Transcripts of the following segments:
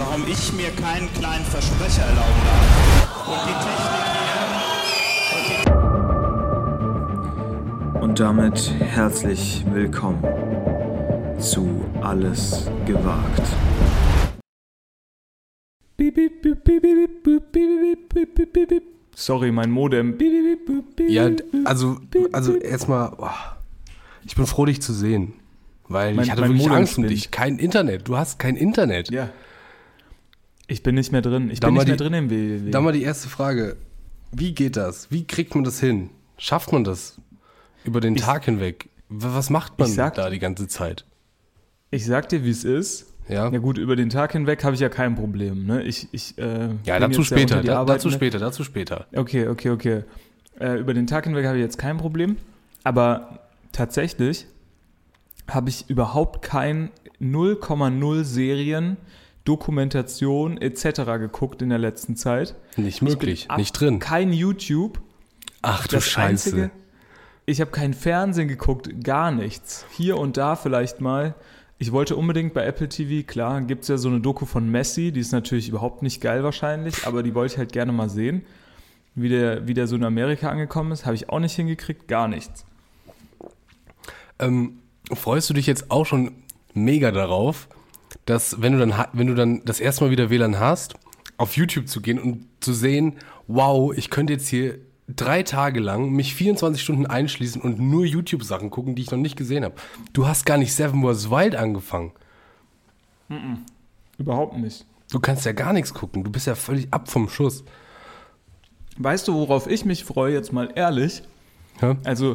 warum ich mir keinen kleinen Versprecher erlauben darf. Und die Technik hier. Und damit herzlich willkommen zu Alles gewagt. Sorry, mein Modem. Ja, also, also erstmal, oh, ich bin froh, dich zu sehen. Weil mein, ich hatte wirklich Modem Angst um dich. Kein Internet. Du hast kein Internet. Ja. Ich bin nicht mehr drin. Ich da bin nicht mehr drin im WWW. Da mal die erste Frage. Wie geht das? Wie kriegt man das hin? Schafft man das über den ich, Tag hinweg? Was macht man sag, da die ganze Zeit? Ich sag dir, wie es ist. Ja. ja gut, über den Tag hinweg habe ich ja kein Problem. Ne? Ich, ich, äh, ja, dazu später. Da, dazu später, dazu später. Okay, okay, okay. Äh, über den Tag hinweg habe ich jetzt kein Problem. Aber tatsächlich habe ich überhaupt kein 0,0 Serien, Dokumentation etc. geguckt in der letzten Zeit. Nicht möglich, nicht drin. Kein YouTube. Ach du das Scheiße. Einzige, ich habe kein Fernsehen geguckt, gar nichts. Hier und da vielleicht mal. Ich wollte unbedingt bei Apple TV, klar, gibt es ja so eine Doku von Messi, die ist natürlich überhaupt nicht geil wahrscheinlich, aber die wollte ich halt gerne mal sehen. Wie der, wie der so in Amerika angekommen ist, habe ich auch nicht hingekriegt, gar nichts. Ähm, freust du dich jetzt auch schon mega darauf, dass wenn du dann, wenn du dann das erste Mal wieder WLAN hast, auf YouTube zu gehen und zu sehen, wow, ich könnte jetzt hier drei Tage lang mich 24 Stunden einschließen und nur YouTube-Sachen gucken, die ich noch nicht gesehen habe. Du hast gar nicht Seven Wars Wild angefangen. Mm -mm. Überhaupt nicht. Du kannst ja gar nichts gucken. Du bist ja völlig ab vom Schuss. Weißt du, worauf ich mich freue, jetzt mal ehrlich? Ja? Also,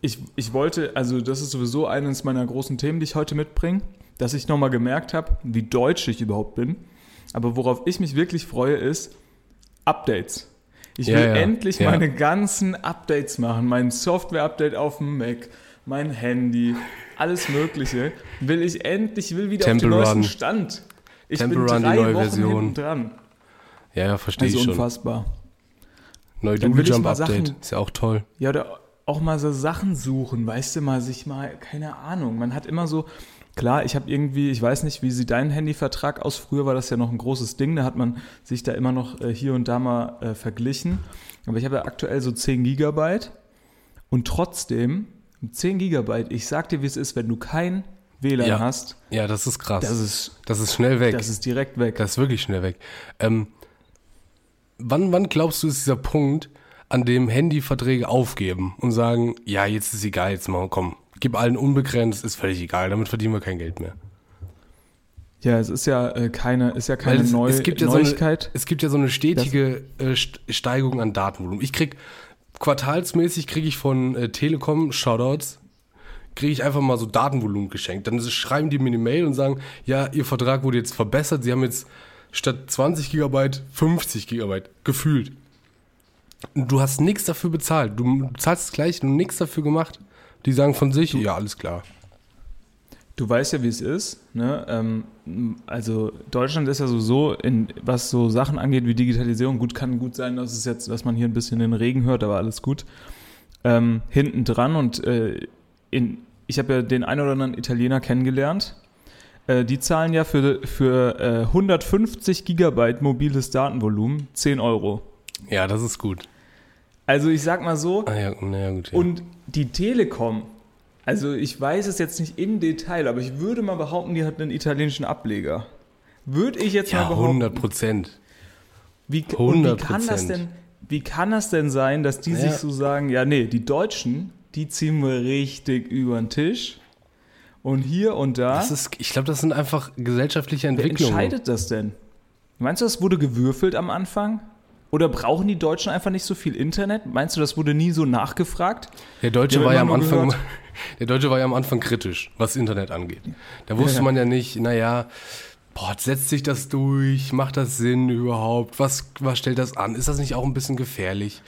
ich, ich wollte, also das ist sowieso eines meiner großen Themen, die ich heute mitbringe, dass ich nochmal gemerkt habe, wie deutsch ich überhaupt bin. Aber worauf ich mich wirklich freue, ist Updates. Ich will ja, ja. endlich ja. meine ganzen Updates machen. Mein Software-Update auf dem Mac, mein Handy, alles Mögliche. Will ich endlich, will wieder Temple auf den neuesten Stand. Ich Temple bin drei Run, die neue Wochen Version. dran. Ja, ja, verstehe also ich schon. unfassbar. Neue Doodle Jump Update, ist ja auch toll. Ja, oder auch mal so Sachen suchen, weißt du, mal sich mal, keine Ahnung. Man hat immer so, klar, ich habe irgendwie, ich weiß nicht, wie sieht dein Handyvertrag aus? Früher war das ja noch ein großes Ding, da hat man sich da immer noch äh, hier und da mal äh, verglichen. Aber ich habe ja aktuell so 10 Gigabyte und trotzdem 10 Gigabyte, ich sag dir, wie es ist, wenn du kein WLAN ja. hast. Ja, das ist krass. Das ist, das ist schnell weg. Das ist direkt weg. Das ist wirklich schnell weg. Ähm, wann, wann glaubst du, ist dieser Punkt, an dem Handyverträge aufgeben und sagen, ja, jetzt ist egal, jetzt mal, komm, gib allen unbegrenzt, ist völlig egal, damit verdienen wir kein Geld mehr. Ja, es ist ja äh, keine, ist ja keine es, Neu es gibt ja Neuigkeit. So eine, es gibt ja so eine stetige äh, Steigerung an Datenvolumen. Ich krieg quartalsmäßig kriege ich von äh, Telekom Shoutouts, kriege ich einfach mal so Datenvolumen geschenkt. Dann schreiben die mir eine Mail und sagen, ja, ihr Vertrag wurde jetzt verbessert, sie haben jetzt statt 20 Gigabyte 50 Gigabyte gefühlt. Du hast nichts dafür bezahlt. Du zahlst das gleiche, du nichts dafür gemacht. Die sagen von sich, ja, alles klar. Du weißt ja, wie es ist. Ne? Ähm, also Deutschland ist ja so, so in, was so Sachen angeht wie Digitalisierung, gut kann gut sein, dass es jetzt, dass man hier ein bisschen den Regen hört, aber alles gut. Ähm, hinten dran und äh, in, ich habe ja den einen oder anderen Italiener kennengelernt. Äh, die zahlen ja für, für äh, 150 Gigabyte mobiles Datenvolumen 10 Euro. Ja, das ist gut. Also ich sag mal so. Ah, ja, ja, gut, ja. Und die Telekom, also ich weiß es jetzt nicht im Detail, aber ich würde mal behaupten, die hat einen italienischen Ableger. Würde ich jetzt mal behaupten. 100 Prozent. Wie, 100 wie kann das denn? Wie kann das denn sein, dass die sich so sagen, ja, nee, die Deutschen, die ziehen wir richtig über den Tisch. Und hier und da. Das ist, ich glaube, das sind einfach gesellschaftliche Entwicklungen. Wer entscheidet das denn? Meinst du, das wurde gewürfelt am Anfang? Oder brauchen die Deutschen einfach nicht so viel Internet? Meinst du, das wurde nie so nachgefragt? Der Deutsche war ja am Anfang, der Deutsche war ja am Anfang kritisch, was Internet angeht. Da wusste ja. man ja nicht, naja, boah, setzt sich das durch? Macht das Sinn überhaupt? Was, was stellt das an? Ist das nicht auch ein bisschen gefährlich?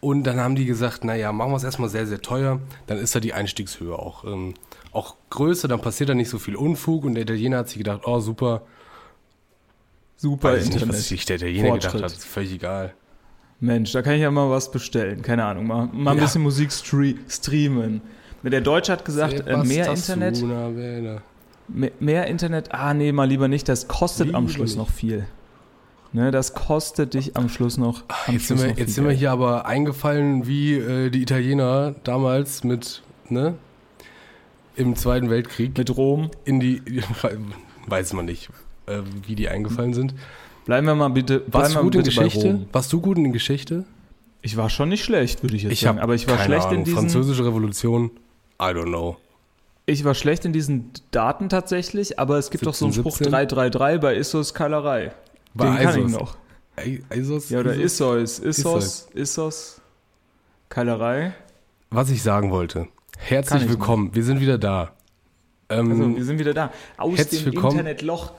Und dann haben die gesagt, naja, machen wir es erstmal sehr, sehr teuer, dann ist da die Einstiegshöhe auch, ähm, auch größer, dann passiert da nicht so viel Unfug und der Italiener hat sich gedacht, oh super, Super Weiß Internet. Nicht, was sich der Italiener gedacht hat, ist völlig egal. Mensch, da kann ich ja mal was bestellen. Keine Ahnung, mal, mal ein ja. bisschen Musik streamen. Der Deutsche hat gesagt, äh, mehr Internet. mehr, mehr Internet, ah nee, mal lieber nicht, das kostet Lieber am Schluss nicht. noch viel. Ne, das kostet dich am Schluss noch. Am Jetzt Schluss sind wir, noch jetzt viel sind wir hier aber eingefallen wie äh, die Italiener damals mit, ne? Im Zweiten Weltkrieg Mit Rom. in die, weiß man nicht, äh, wie die eingefallen sind. Bleiben wir mal bitte. Warst du gut in Geschichte? Rom. Warst du gut in Geschichte? Ich war schon nicht schlecht, würde ich jetzt Ich sagen. Aber ich war keine schlecht Ahnung. in diesen. Französische Revolution, I don't know. Ich war schlecht in diesen Daten tatsächlich, aber es gibt doch so einen 17, Spruch 17? 333 bei Issos Keilerei. Bei Den kann ich Isos. noch. Isos? Ja, oder Isos? Issos. Issos. Issos. Keilerei. Was ich sagen wollte. Herzlich ich willkommen. Wir sind wieder da. Ähm, Also, wir sind wieder da. Aus herzlich dem willkommen. Internetloch.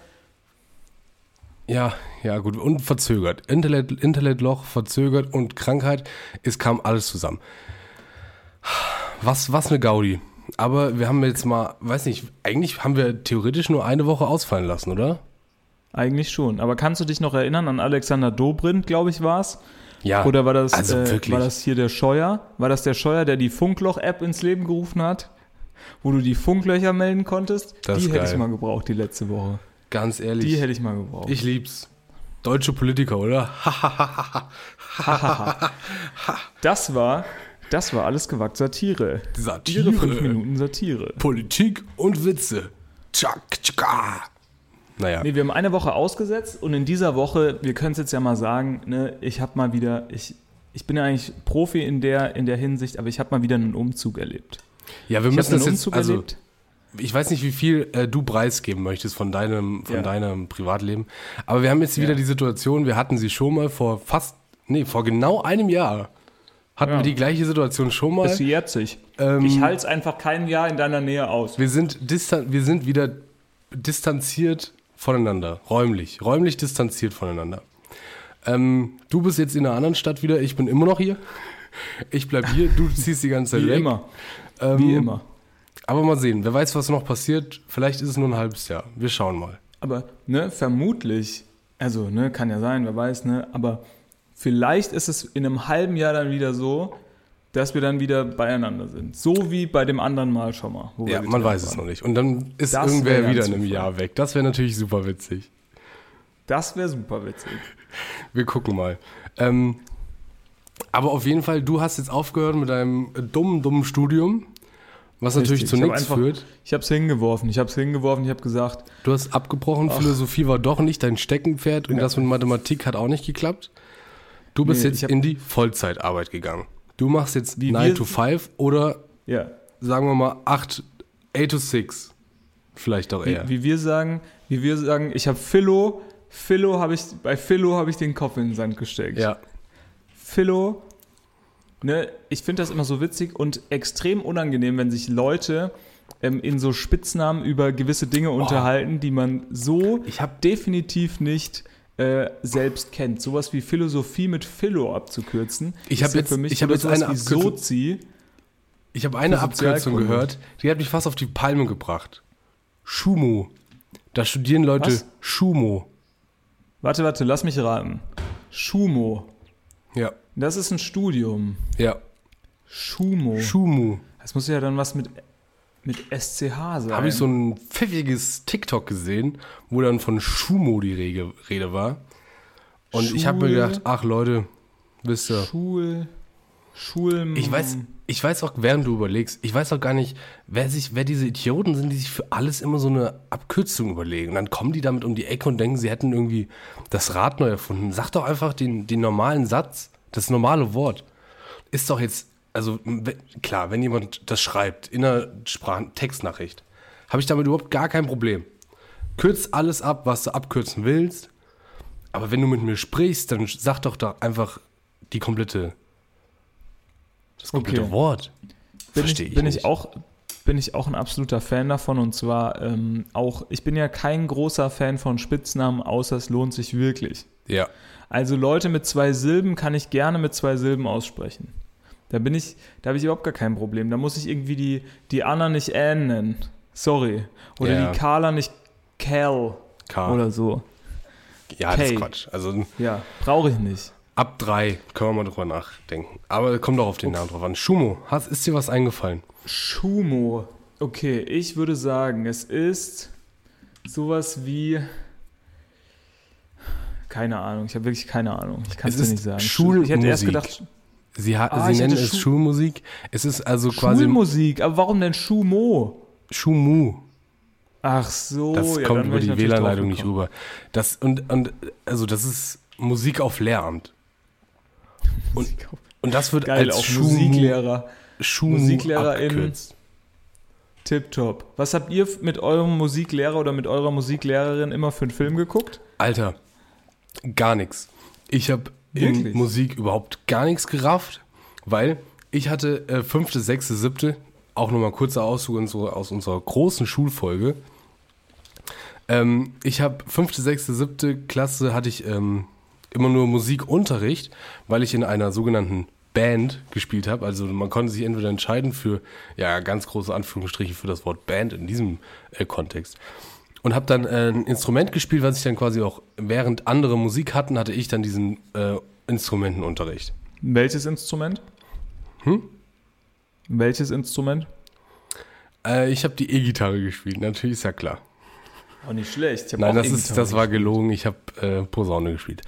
Ja, ja, gut. Und verzögert. Internet, Internetloch, verzögert und Krankheit. Es kam alles zusammen. Was, was eine Gaudi. Aber wir haben jetzt mal, weiß nicht, eigentlich haben wir theoretisch nur eine Woche ausfallen lassen, oder? Eigentlich schon. Aber kannst du dich noch erinnern an Alexander Dobrindt, glaube ich, war es? Ja. Oder war das, also äh, war das hier der Scheuer? War das der Scheuer, der die Funkloch-App ins Leben gerufen hat? Wo du die Funklöcher melden konntest? Das die hätte ich mal gebraucht, die letzte Woche. Ganz ehrlich. Die hätte ich mal gebraucht. ich lieb's. Deutsche Politiker, oder? Das war, das war alles gewagt Satire. Satire. Fünf Minuten Satire. Politik und Witze. Tschak, tschaka. Naja. Nee, wir haben eine Woche ausgesetzt und in dieser Woche, wir können es jetzt ja mal sagen, ne, ich habe mal wieder, ich, ich bin ja eigentlich Profi in der, in der Hinsicht, aber ich habe mal wieder einen Umzug erlebt. Ja, wir Ich müssen das einen jetzt, Umzug also, erlebt. Ich weiß nicht, wie viel äh, du preisgeben möchtest von deinem, von Ja. deinem Privatleben. Aber wir haben jetzt wieder Ja. die Situation, wir hatten sie schon mal vor fast, nee, vor genau einem Jahr hatten Ja. wir die gleiche Situation schon mal. Es jährt sich. Ähm, ich halte es einfach kein Jahr in deiner Nähe aus. Wir sind, distan wir sind wieder distanziert voneinander, räumlich, räumlich distanziert voneinander. Ähm, du bist jetzt in einer anderen Stadt wieder, ich bin immer noch hier. Ich bleib hier, du ziehst die ganze Zeit Wie weg. immer. Ähm, Wie immer. Aber mal sehen, wer weiß, was noch passiert. Vielleicht ist es nur ein halbes Jahr. Wir schauen mal. Aber ne, vermutlich, also ne, kann ja sein, wer weiß, ne, aber vielleicht ist es in einem halben Jahr dann wieder so, dass wir dann wieder beieinander sind. So wie bei dem anderen Mal schon mal. Ja, man weiß es waren. noch nicht. Und dann ist Das irgendwer wieder in einem. Jahr weg. Das wäre natürlich super witzig. Das wäre super witzig. Wir gucken mal. Ähm, aber auf jeden Fall, du hast jetzt aufgehört mit deinem dummen, dummen Studium, was natürlich Richtig. zu nichts einfach- führt. Ich habe es hingeworfen. Ich habe es hingeworfen. Ich habe gesagt, Du hast abgebrochen, Philosophie war doch nicht dein Steckenpferd und das mit Mathematik hat auch nicht geklappt. Du bist Nee, jetzt in die Vollzeitarbeit gegangen. Du machst jetzt Wie 9 wir- to 5 oder ja, sagen wir mal 8, 8 to 6. Vielleicht auch wie, eher. wie wir sagen, wie wir sagen, ich habe Philo, Philo habe ich, bei Philo habe ich den Kopf in den Sand gesteckt. Ja, Philo, ne, ich finde das immer so witzig und extrem unangenehm, wenn sich Leute ähm, in so Spitznamen über gewisse Dinge unterhalten, die man so Ich hab- definitiv nicht äh, selbst kennt. Sowas wie Philosophie mit Philo abzukürzen. Ich ist hab jetzt- für mich ich hab jetzt eine wie Abkürzung- Sozi. Ich habe eine Abkürzung gehört, die hat mich fast auf die Palme gebracht. Schumo. Da studieren Leute Was? Schumo. Warte, warte, lass mich raten. Schumo. Ja, Das ist ein Studium. ja. Schumo. Schumo. Das muss ja dann was mit, mit SCH sein. Habe ich so ein pfiffiges TikTok gesehen, wo dann von Schumo die Rede, Rede war. Und ich habe mir Schul- gedacht, ach Leute, wisst ihr, Schul. Schul. ich weiß, ich weiß auch, während du überlegst, ich weiß auch gar nicht, wer sich, wer diese Idioten sind, die sich für alles immer so eine Abkürzung überlegen. Und dann kommen die damit um die Ecke und denken, sie hätten irgendwie das Rad neu erfunden. Sag doch einfach den, den normalen Satz, das normale Wort. Ist doch jetzt, also klar, wenn jemand das schreibt in einer Sprach Textnachricht, habe ich damit überhaupt gar kein Problem. Kürz alles ab, was du abkürzen willst. Aber wenn du mit mir sprichst, dann sag doch da einfach die komplette, das komplette Okay. Wort. Verstehe ich, ich bin nicht. ich auch bin ich auch ein absoluter Fan davon und zwar ähm, auch ich bin ja kein großer Fan von Spitznamen außer es lohnt sich wirklich Ja. also Leute mit zwei Silben kann ich gerne mit zwei Silben aussprechen da bin ich da habe ich überhaupt gar kein Problem da muss ich irgendwie die die Anna nicht Anne nennen sorry oder Ja. die Carla nicht Cal K. oder so ja, das ist K. Quatsch. Also ja brauche ich nicht ab drei können wir mal drüber nachdenken. Aber kommt doch auf den Namen drauf an. Schumo, hast, ist dir was eingefallen? Schumo okay ich würde sagen es ist sowas wie. Keine Ahnung, ich habe wirklich keine Ahnung. Ich kann es dir nicht sagen. Schulmusik. Ich hätte erst gedacht, Sie, ha Ah, sie nennen es Schu- Schulmusik. Es ist also quasi Schulmusik, aber warum denn Schumo? Schumu. Ach so, Das ja, kommt über die WLAN-Leitung nicht rüber. Das, und, und also das ist Musik auf Lehramt. Und, und das wird Geil, als auch Schumu, Musiklehrer. Schumu abgekürzt. Tipptopp. Was habt ihr mit eurem Musiklehrer oder mit eurer Musiklehrerin immer für einen Film geguckt? Alter, gar nichts. Ich habe in? Musik überhaupt gar nichts gerafft, weil ich hatte äh, fünfte, sechste, siebte, auch nochmal kurzer Auszug so, aus unserer großen Schulfolge. Ähm, ich habe fünfte, sechste, siebte Klasse hatte ich ähm, immer nur Musikunterricht, weil ich in einer sogenannten Band gespielt habe. Also man konnte sich entweder entscheiden für, ja, ganz große Anführungsstriche für das Wort Band in diesem äh, Kontext. Und habe dann äh, ein Instrument gespielt, was ich dann quasi auch, während andere Musik hatten, hatte ich dann diesen äh, Instrumentenunterricht. Welches Instrument? Hm? Welches Instrument? Äh, ich habe die E-Gitarre gespielt, natürlich ist ja klar. Oh, nicht schlecht. Nein, auch das, ist, das war gelogen, ich habe äh, Posaune gespielt.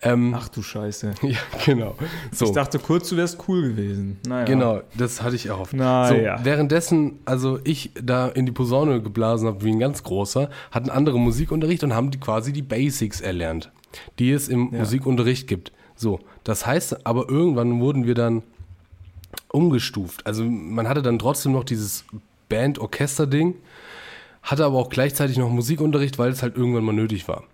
Ähm, Ach du Scheiße. ja, genau. So. Ich dachte kurz, du wärst cool gewesen. Naja. Genau, das hatte ich erhofft. Na so. Währenddessen, also ich da in die Posaune geblasen habe wie ein ganz großer, hatten andere Musikunterricht und haben die quasi die Basics erlernt, die es im Ja. Musikunterricht gibt. So, das heißt, aber irgendwann wurden wir dann umgestuft. Also man hatte dann trotzdem noch dieses Band-Orchester-Ding, hatte aber auch gleichzeitig noch Musikunterricht, weil es halt irgendwann mal nötig war.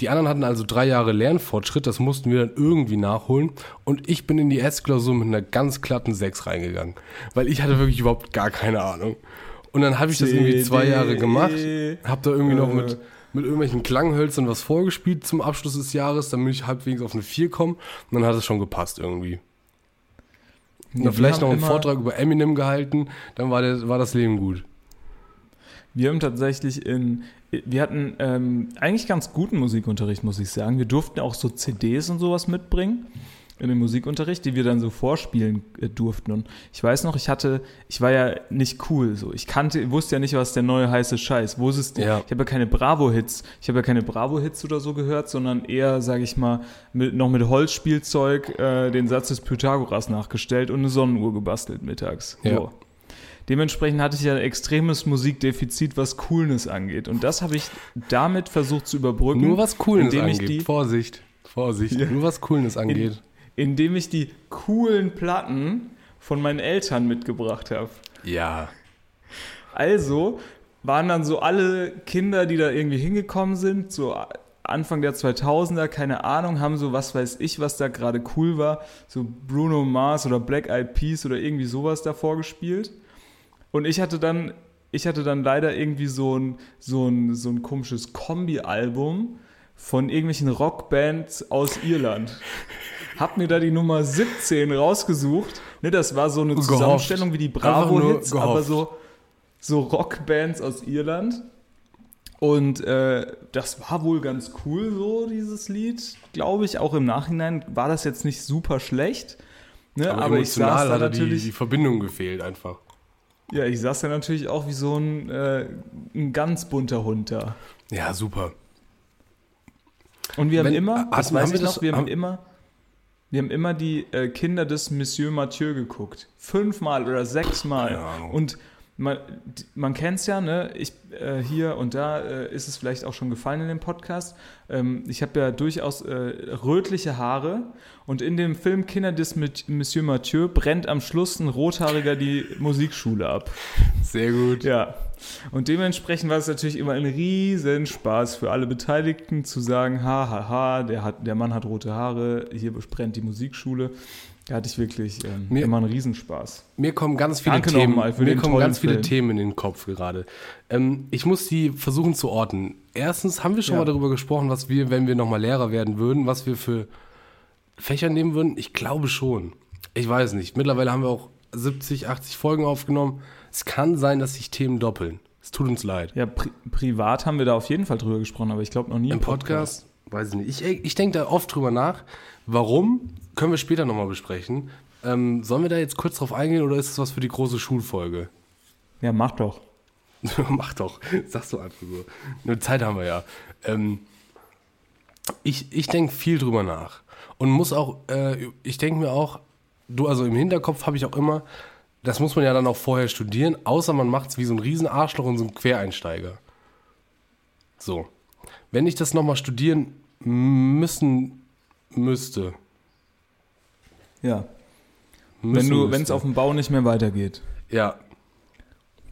Die anderen hatten also drei Jahre Lernfortschritt, das mussten wir dann irgendwie nachholen. Und ich bin in die S-Klausur mit einer ganz glatten 6 reingegangen, weil ich hatte wirklich überhaupt gar keine Ahnung. Und dann habe ich das irgendwie zwei Jahre gemacht, habe da irgendwie noch mit, mit irgendwelchen Klanghölzern was vorgespielt zum Abschluss des Jahres, damit ich halbwegs auf eine 4 komme. Und dann hat es schon gepasst irgendwie. Und dann vielleicht noch einen Vortrag über Eminem gehalten, dann war, der, war das Leben gut. Wir haben tatsächlich in, wir hatten ähm, eigentlich ganz guten Musikunterricht, muss ich sagen. Wir durften auch so CDs und sowas mitbringen in den Musikunterricht, die wir dann so vorspielen äh, durften. Und ich weiß noch, ich hatte, ich war ja nicht cool so. Ich kannte, wusste ja nicht, was der neue heiße Scheiß. Wo ist es denn? Ja. Ich habe ja keine Bravo-Hits. Ich habe ja keine Bravo-Hits oder so gehört, sondern eher, sage ich mal, mit, noch mit Holzspielzeug äh, den Satz des Pythagoras nachgestellt und eine Sonnenuhr gebastelt mittags. Ja. So. Dementsprechend hatte ich ja ein extremes Musikdefizit, was Coolness angeht. Und das habe ich damit versucht zu überbrücken. Nur was ich angeht. die, Vorsicht, Vorsicht. Ja. Nur was Cooles angeht. indem ich die coolen Platten von meinen Eltern mitgebracht habe. ja. Also waren dann so alle Kinder, die da irgendwie hingekommen sind, so Anfang der 2000er, keine Ahnung, haben so, was weiß ich, was da gerade cool war, so Bruno Mars oder Black Eyed Peas oder irgendwie sowas davor gespielt. Und ich hatte dann, ich hatte dann leider irgendwie so ein, so ein, so ein komisches Kombi-Album von irgendwelchen Rockbands aus Irland. Hab mir da die Nummer 17 rausgesucht. Ne, das war so eine Gehofft. Zusammenstellung wie die Bravo-Hits, aber so, so Rockbands aus Irland. Und äh, das war wohl ganz cool, so dieses Lied, glaube ich. Auch im Nachhinein war das jetzt nicht super schlecht. Ne? Aber, Aber, ich saß da hat da die, natürlich. die Verbindung gefehlt einfach. Ja, ich saß da natürlich auch wie so ein, äh, ein ganz bunter Hund da. Ja, super. Und wir haben Wenn- immer, das weiß ich noch, wir haben haben- immer, wir haben immer die äh, Kinder des Monsieur Mathieu geguckt. Fünfmal oder sechsmal. Und man, man kennt es ja, ne? Ich, äh, hier und da äh, ist es vielleicht auch schon gefallen in dem Podcast. Ähm, ich habe ja durchaus äh, rötliche Haare und in dem Film Kinder des mit Monsieur Mathieu brennt am Schluss ein Rothaariger die Musikschule ab. Sehr gut. Ja, und dementsprechend war es natürlich immer ein Riesenspaß für alle Beteiligten zu sagen, ha, ha, ha, der, hat, der Mann hat rote Haare, hier brennt die Musikschule. Da hatte ich wirklich ähm, Mir- immer einen Riesenspaß. Mir kommen ganz viele Danke Themen, mir kommen ganz viele Film. Themen in den Kopf gerade. Ähm, ich muss die versuchen zu orten. Erstens haben wir schon Ja. mal darüber gesprochen, was wir, wenn wir nochmal Lehrer werden würden, was wir für Fächer nehmen würden. Ich glaube schon. Ich weiß nicht. Mittlerweile haben wir auch 70, 80 Folgen aufgenommen. Es kann sein, dass sich Themen doppeln. Es tut uns leid. Ja, pri privat haben wir da auf jeden Fall drüber gesprochen, aber ich glaube noch nie Im Podcast? Weiß ich nicht. Ich, ich denke da oft drüber nach. Warum? Können wir später nochmal besprechen. Ähm, sollen wir da jetzt kurz drauf eingehen oder ist es was für die große Schulfolge? Ja, mach doch. Mach doch, sagst du einfach so. Eine Zeit haben wir ja. Ähm, ich ich denke viel drüber nach. Und muss auch, äh, ich denke mir auch, du, also im Hinterkopf habe ich auch immer, das muss man ja dann auch vorher studieren, außer man macht es wie so ein Riesenarschloch und so ein Quereinsteiger. So. Wenn ich das nochmal studieren müssen müsste. Ja. Wenn du, wenn es auf dem Bau nicht mehr weitergeht. Ja.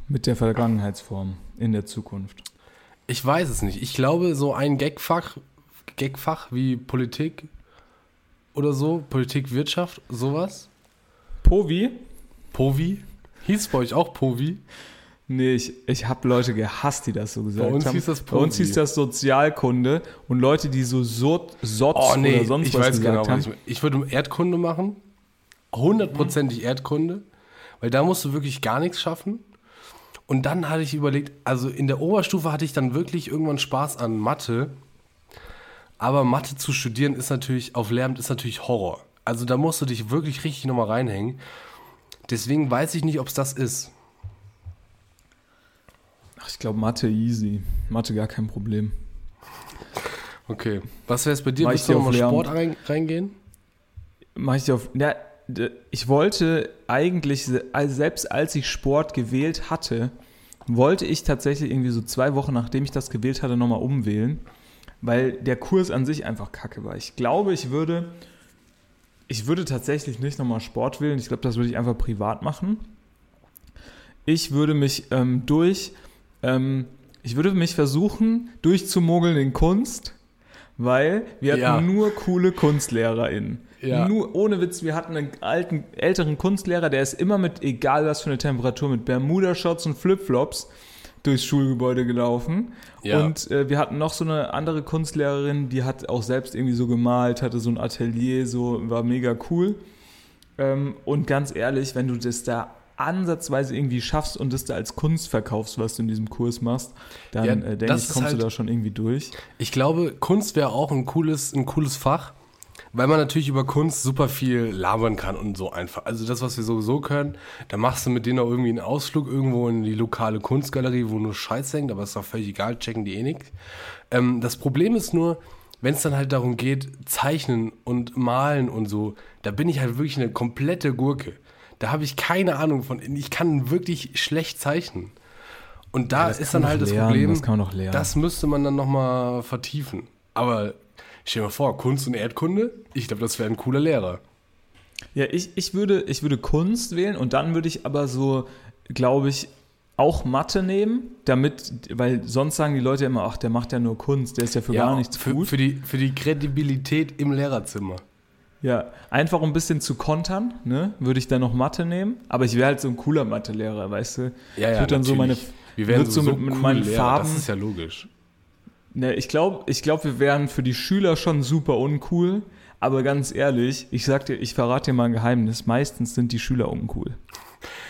Mit der Vergangenheitsform in der Zukunft. Ich weiß es nicht. Ich glaube, so ein Gagfach, Gagfach wie Politik oder so, Politik, Wirtschaft, sowas. Povi? Povi? Hieß bei euch auch Povi? Nee, ich, ich habe Leute gehasst, die das so gesagt Bei uns haben. hieß das Bei uns hieß das Sozialkunde und Leute, die so Sot, Sotz Oh nee, oder sonst ich was weiß gesagt genau. haben. was Ich, ich würde Erdkunde machen. Hundertprozentig Erdkunde. Weil da musst du wirklich gar nichts schaffen. Und dann hatte ich überlegt, also in der Oberstufe hatte ich dann wirklich irgendwann Spaß an Mathe. Aber Mathe zu studieren ist natürlich, auf Lehramt ist natürlich Horror. Also da musst du dich wirklich richtig nochmal reinhängen. Deswegen weiß ich nicht, ob es das ist. Ich glaube Mathe easy. Mathe gar kein Problem. Okay. Was wäre es bei dir? Willst du dir nochmal Sport rein, reingehen? Mach ich auf. Ja, ich wollte eigentlich, se- selbst als ich Sport gewählt hatte, wollte ich tatsächlich irgendwie so zwei Wochen, nachdem ich das gewählt hatte, nochmal umwählen, weil der Kurs an sich einfach kacke war. Ich glaube, ich würde, ich würde tatsächlich nicht nochmal Sport wählen. Ich glaube, das würde ich einfach privat machen. Ich würde mich ähm, durch, ähm, ich würde mich versuchen, durchzumogeln in Kunst, weil wir hatten Ja. nur coole KunstlehrerInnen. Ja. Nur ohne Witz, wir hatten einen alten, älteren Kunstlehrer, der ist immer mit, egal was für eine Temperatur, mit Bermuda-Shorts und Flipflops durchs Schulgebäude gelaufen. Ja. Und äh, wir hatten noch so eine andere Kunstlehrerin, die hat auch selbst irgendwie so gemalt, hatte so ein Atelier, so war mega cool. Ähm, und ganz ehrlich, wenn du das da ansatzweise irgendwie schaffst und das da als Kunst verkaufst, was du in diesem Kurs machst, dann Ja, äh, denke ich, kommst halt- du da schon irgendwie durch. Ich glaube, Kunst wäre auch ein cooles, ein cooles Fach, weil man natürlich über Kunst super viel labern kann und so einfach. Also das, was wir sowieso können, da machst du mit denen auch irgendwie einen Ausflug irgendwo in die lokale Kunstgalerie, wo nur Scheiß hängt, aber ist doch völlig egal, checken die eh nichts. Ähm, das Problem ist nur, wenn es dann halt darum geht, zeichnen und malen und so, da bin ich halt wirklich eine komplette Gurke. Da habe ich keine Ahnung von. Ich kann wirklich schlecht zeichnen. Und da das ist dann halt das lernen, Problem. das kann man doch lernen. Das müsste man dann nochmal vertiefen. Aber stell dir mal vor, Kunst und Erdkunde, ich glaube, das wäre ein cooler Lehrer. Ja, ich, ich, würde, ich würde Kunst wählen und dann würde ich aber so, glaube ich, auch Mathe nehmen, damit, weil sonst sagen die Leute immer, ach, der macht ja nur Kunst, der ist ja für gar nichts für, gut. Für die, für die Kredibilität im Lehrerzimmer. Ja, einfach um ein bisschen zu kontern, ne, würde ich dann noch Mathe nehmen, aber ich wäre halt so ein cooler Mathelehrer, weißt du? Ja, ich ja, würde dann so meine. Wir wären so mit, mit meinen Lehrer, Farben, Das ist ja logisch. ne, ich glaube, ich glaub, wir wären für die Schüler schon super uncool, aber ganz ehrlich, ich sag dir, ich verrate dir mal ein Geheimnis, meistens sind die Schüler uncool.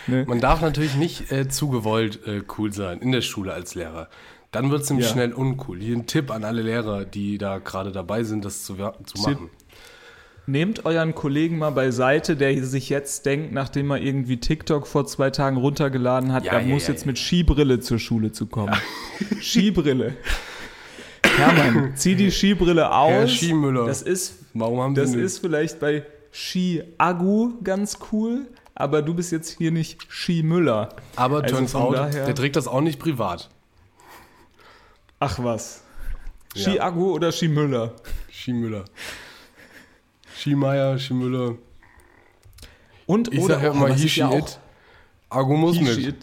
Ne? Man darf natürlich nicht äh, zu gewollt äh, cool sein in der Schule als Lehrer. Dann wird es nämlich Ja. schnell uncool. Hier ein Tipp an alle Lehrer, die da gerade dabei sind, das zu, zu machen. Nehmt euren Kollegen mal beiseite, der sich jetzt denkt, nachdem er irgendwie TikTok vor zwei Tagen runtergeladen hat, Ja, er ja, muss ja, jetzt mit Skibrille zur Schule zu kommen. Skibrille. Hermann, zieh die Skibrille aus. Herr Skimüller. Das ist, Warum haben das Sie ist vielleicht bei Ski-Agu ganz cool, aber du bist jetzt hier nicht Skimüller. Aber Also turns out, der trägt das auch nicht privat. Ach was. Ski-Agu oder Skimüller? Skimüller. Skimeier, Skimüller. Und Ich oder sag ja immer was he, she, ja it. Argo muss mit. it.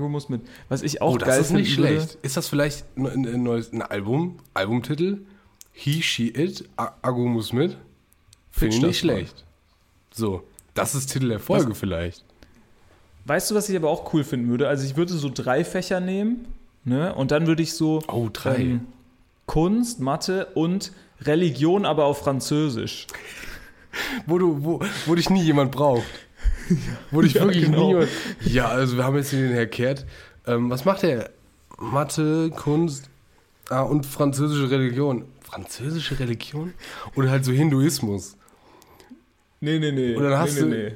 Muss mit. Was ich auch Oh, das geil ist nicht finden würde- schlecht. Ist das vielleicht ein, ein, ein neues ein Album, Albumtitel? He, she, it, Argo muss mit? Finde ich nicht schlecht. So, das ist Titel der Folge vielleicht. Weißt du, was ich aber auch cool finden würde? Also ich würde so drei Fächer nehmen, ne? Und dann würde ich so Oh, drei. ähm, Kunst, Mathe und Religion, aber auf Französisch. Wo, du, wo, wo dich nie jemand braucht. Wo dich Ja, wirklich genau. nie jemand. Ja, also wir haben jetzt hier den Herr Kehrt. Ähm, was macht er? Mathe, Kunst ah, und französische Religion. Französische Religion? Oder halt so Hinduismus. Nee, nee, nee. Und dann hast nee, du- nee, nee.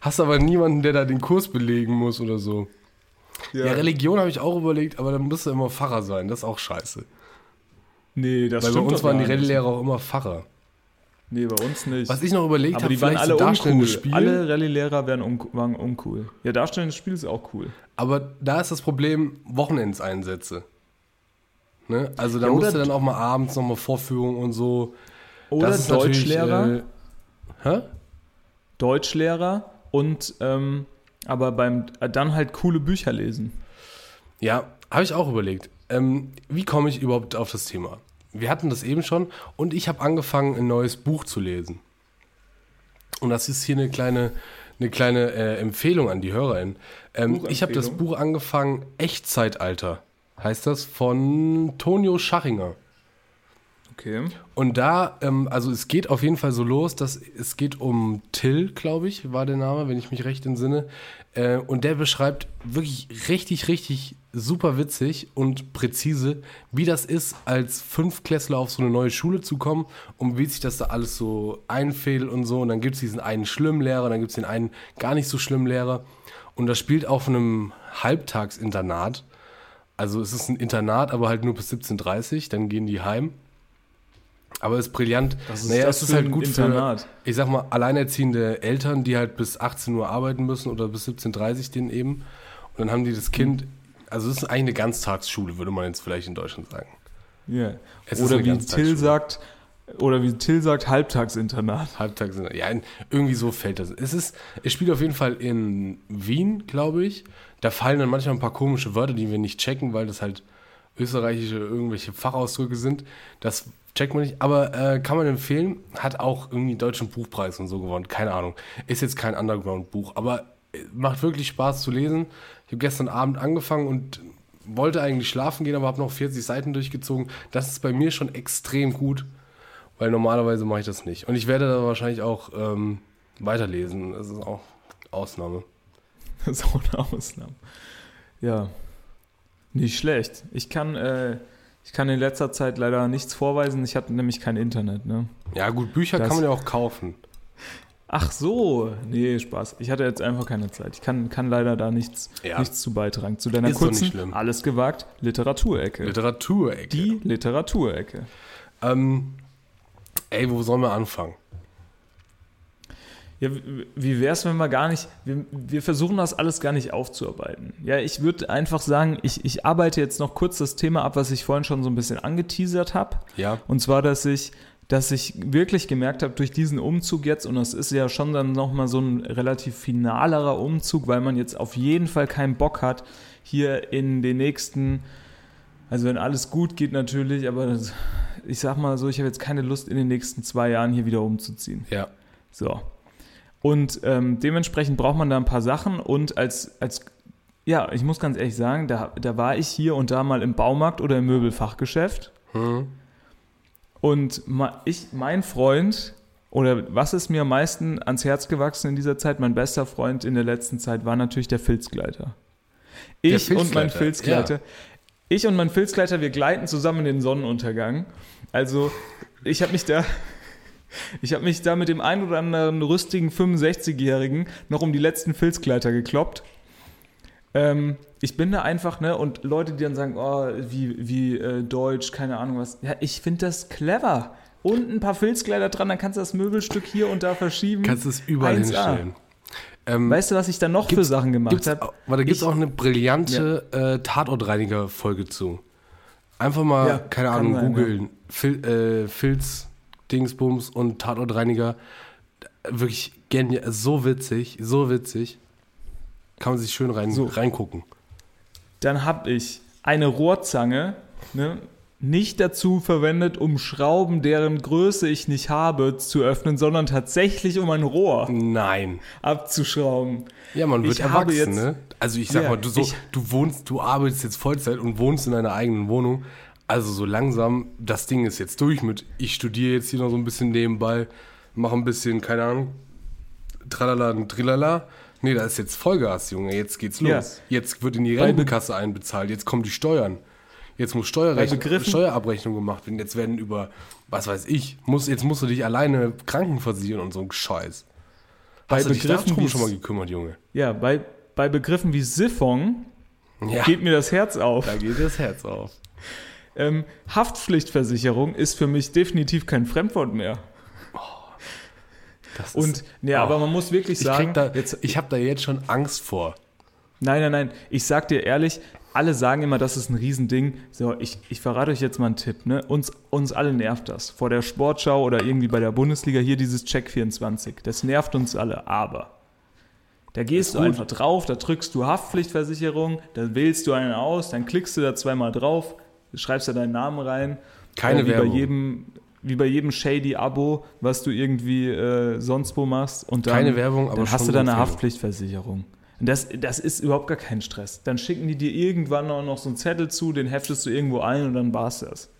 Hast aber niemanden, der da den Kurs belegen muss oder so. Ja, Religion habe ich auch überlegt, aber dann musst du immer Pfarrer sein. Das ist auch scheiße. Nee, das Weil bei stimmt uns doch waren die. Rallye-Lehrer auch immer Pfarrer. Nee, bei uns nicht. Was ich noch überlegt habe, die waren vielleicht alle so darstellendes uncool. Spiel. Alle Rallye-Lehrer wären un waren uncool. Ja, darstellendes Spiel ist auch cool. Aber da ist das Problem Wochenendseinsätze. Ne? Also da Ja, musst du dann auch mal abends nochmal Vorführung und so. Oder Das ist Deutschlehrer. Äh, hä? Deutschlehrer und ähm, aber beim äh, dann halt coole Bücher lesen. Ja, habe ich auch überlegt. Ähm, wie komme ich überhaupt auf das Thema? Wir hatten das eben schon und ich habe angefangen, ein neues Buch zu lesen. Und das ist hier eine kleine, eine kleine äh, Empfehlung an die HörerInnen. Ähm, ich habe das? Buch angefangen, Echtzeitalter heißt das, von Tonio Schachinger. Okay. Und da, ähm, also es geht auf jeden Fall so los, dass es geht um Till, glaube ich, war der Name, wenn ich mich recht entsinne. Äh, und der beschreibt wirklich richtig, richtig super witzig und präzise, wie das ist, als Fünfklässler auf so eine neue Schule zu kommen und wie sich das da alles so einfädelt und so. Und dann gibt es diesen einen schlimmen Lehrer, dann gibt es den einen gar nicht so schlimmen Lehrer. Und das spielt auf einem Halbtagsinternat. Also es ist ein Internat, aber halt nur bis 17.30 Uhr, dann gehen die heim. Aber es ist brillant. Was ist naja, das es ist halt gut Internat? für, ich sag mal, alleinerziehende Eltern, die halt bis 18 Uhr arbeiten müssen oder bis 17.30 Uhr den eben. Und dann haben die das Kind, also es ist eigentlich eine Ganztagsschule, würde man jetzt vielleicht in Deutschland sagen. Ja. Ist Oder wie. Till sagt, oder wie Till sagt, Halbtagsinternat. Halbtags, ja, irgendwie so fällt das. Es ist, es spielt auf jeden Fall in Wien, glaube ich. Da fallen dann manchmal ein paar komische Wörter, die wir nicht checken, weil das halt österreichische irgendwelche Fachausdrücke sind. Das checkt man nicht, aber äh, kann man empfehlen. Hat auch irgendwie einen deutschen Buchpreis und so gewonnen. Keine Ahnung. Ist jetzt kein Underground-Buch, aber äh, macht wirklich Spaß zu lesen. Ich habe gestern Abend angefangen und wollte eigentlich schlafen gehen, aber habe noch 40 Seiten durchgezogen. Das ist bei mir schon extrem gut, weil normalerweise mache ich das nicht. Und ich werde da wahrscheinlich auch ähm, weiterlesen. Das ist auch Ausnahme. so eine Ausnahme. Ja. Nicht schlecht. Ich kann, äh, ich kann in letzter Zeit leider nichts vorweisen. Ich hatte nämlich kein Internet, ne? Ja, gut, Bücher Das- kann man ja auch kaufen. Ach so, nee, Spaß. Ich hatte jetzt einfach keine Zeit. Ich kann, kann leider da nichts, Ja. nichts zu beitragen. Zu deiner Ist kurzen, schlimm. alles gewagt, Literaturecke. Literatur, Die Literaturecke. Ähm, ey, wo sollen wir anfangen? Ja, wie- wäre es, wenn wir gar nicht, wir, wir versuchen das alles gar nicht aufzuarbeiten. Ja, ich würde einfach sagen, ich, ich arbeite jetzt noch kurz das Thema ab, was ich vorhin schon so ein bisschen angeteasert habe. Ja. Und zwar, dass ich, dass ich wirklich gemerkt habe, durch diesen Umzug jetzt, und das ist ja schon dann nochmal so ein relativ finalerer Umzug, weil man jetzt auf jeden Fall keinen Bock hat, hier in den nächsten, also wenn alles gut geht natürlich, aber das, ich sag mal so, ich habe jetzt keine Lust, in den nächsten zwei Jahren hier wieder umzuziehen. Ja. So. Und ähm, dementsprechend braucht man da ein paar Sachen und als, als ja, ich muss ganz ehrlich sagen, da, da war ich hier und da mal im Baumarkt oder im Möbelfachgeschäft Hm. und ich, mein Freund, oder was ist mir am meisten ans Herz gewachsen in dieser Zeit, mein bester Freund in der letzten Zeit war natürlich der Filzgleiter. Der Ich und mein Filzgleiter, Filzgleiter. ja. Ich und mein Filzgleiter, wir gleiten zusammen in den Sonnenuntergang. Also, ich habe mich da. Ich habe mich da mit dem ein oder anderen rüstigen 65-Jährigen noch um die letzten Filzgleiter gekloppt. Ähm, ich bin da einfach, ne, und Leute, die dann sagen, oh, wie, wie äh, Deutsch, keine Ahnung was. Ja, ich finde das clever. Und ein paar Filzkleider dran, dann kannst du das Möbelstück hier und da verschieben. Kannst es überall 1A. hinstellen. Ähm, Weißt du, was ich da noch für Sachen gemacht habe? auch- warte, gibt es auch eine brillante äh, Tatortreiniger-Folge zu? Einfach mal, Ja, keine Ahnung, sein, googeln. Fil äh, Filz, Dingsbums und Tatortreiniger. Wirklich genial, so witzig, so witzig. Kann man sich schön rein, So. reingucken. Dann habe ich eine Rohrzange, ne, nicht dazu verwendet, um Schrauben, deren Größe ich nicht habe, zu öffnen, sondern tatsächlich um ein Rohr Nein. abzuschrauben. Ja, man wird Ich erwachsen, jetzt- ne? Also ich sag Ja, mal, du, so, ich- du wohnst, du arbeitest jetzt Vollzeit und wohnst in deiner eigenen Wohnung. Also so langsam, das Ding ist jetzt durch mit, ich studiere jetzt hier noch so ein bisschen nebenbei, mache ein bisschen, keine Ahnung, tralala und trillala. Nee, da ist jetzt Vollgas, Junge, jetzt geht's los. Ja. Jetzt wird in die Rentenkasse einbezahlt, jetzt kommen die Steuern. Jetzt muss Steuerabrechnung gemacht werden. Jetzt werden über, was weiß ich, muss, jetzt musst du dich alleine krankenversichern und so ein Scheiß. Bei Hast du dich Begriffen darum wie schon mal gekümmert, Junge? Ja, bei, bei Begriffen wie Siphon ja. geht mir das Herz auf. Da geht das Herz auf. Ähm, Haftpflichtversicherung ist für mich definitiv kein Fremdwort mehr. Das Und, ist, nee, aber man muss wirklich ich, sagen, da, jetzt, ich habe da jetzt schon Angst vor. Nein, nein, nein. Ich sag dir ehrlich, alle sagen immer, das ist ein Riesending. So, ich, ich verrate euch jetzt mal einen Tipp. Ne? Uns, uns alle nervt das. Vor der Sportschau oder irgendwie bei der Bundesliga hier dieses Check 24. Das nervt uns alle. Aber da gehst du einfach drauf, da drückst du Haftpflichtversicherung, da wählst du einen aus, dann klickst du da zweimal drauf, schreibst da deinen Namen rein. Keine äh, wie Werbung. Bei jedem, wie bei jedem Shady-Abo, was du irgendwie äh, sonst wo machst. Und dann, Keine Werbung, aber dann hast du da eine. Haftpflichtversicherung. Und das, das ist überhaupt gar kein Stress. Dann schicken die dir irgendwann auch noch so einen Zettel zu, den heftest du irgendwo ein und dann war's das.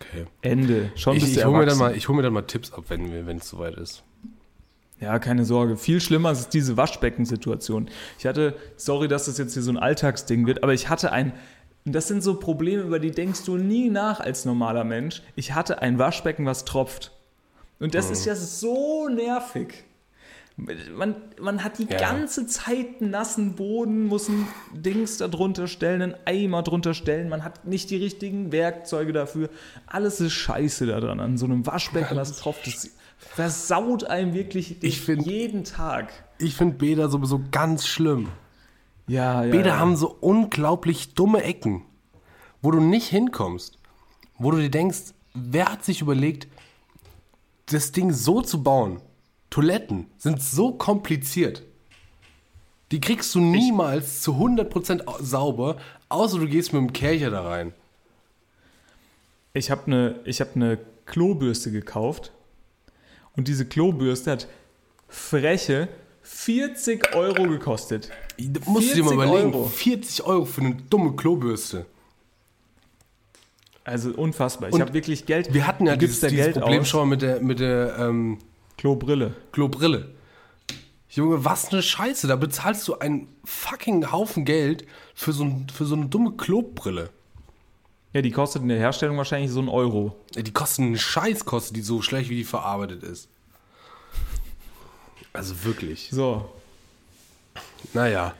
Okay. Ende. Schon Ich, bist ich du hole mir, dann mal- ich hol mir dann mal Tipps ab, wenn es soweit ist. Ja, keine Sorge. Viel schlimmer ist diese Waschbeckensituation. Ich hatte, sorry, dass das jetzt hier so ein Alltagsding wird, aber ich hatte ein, und das sind so Probleme, über die denkst du nie nach als normaler Mensch. Ich hatte ein Waschbecken, was tropft. Und das ist ja so nervig. Man, man hat die Ja. ganze Zeit einen nassen Boden, muss ein Dings da drunter stellen, einen Eimer drunter stellen. Man hat nicht die richtigen Werkzeuge dafür. Alles ist scheiße da dran. An so einem Waschbecken, was tropft, das versaut einem wirklich Ich find- jeden Tag. Ich finde Bäder sowieso ganz schlimm. Ja, ja. Bäder ja. haben so unglaublich dumme Ecken, wo du nicht hinkommst. Wo du dir denkst, wer hat sich überlegt, das Ding so zu bauen? Toiletten sind so kompliziert. Die kriegst du niemals zu 100% au- sauber, außer du gehst mit dem Kercher da rein. Ich habe eine hab ne Klobürste gekauft und diese Klobürste hat freche 40 Euro gekostet. Du musst dir mal 40 überlegen, Euro. 40 Euro für eine dumme Klobürste. Also unfassbar. Ich habe wirklich Geld. Wir hatten ja du dieses, dieses Geld Problem aus. schon mal mit der, mit der ähm, Klobrille. Klobrille. Junge, was eine Scheiße. Da bezahlst du einen fucking Haufen Geld für so, ein, für so eine dumme Klobrille. Ja, die kostet in der Herstellung wahrscheinlich so einen Euro. Ja, Die kosten einen Scheiß, kostet die so schlecht, wie die verarbeitet ist. Also wirklich. So. Naja.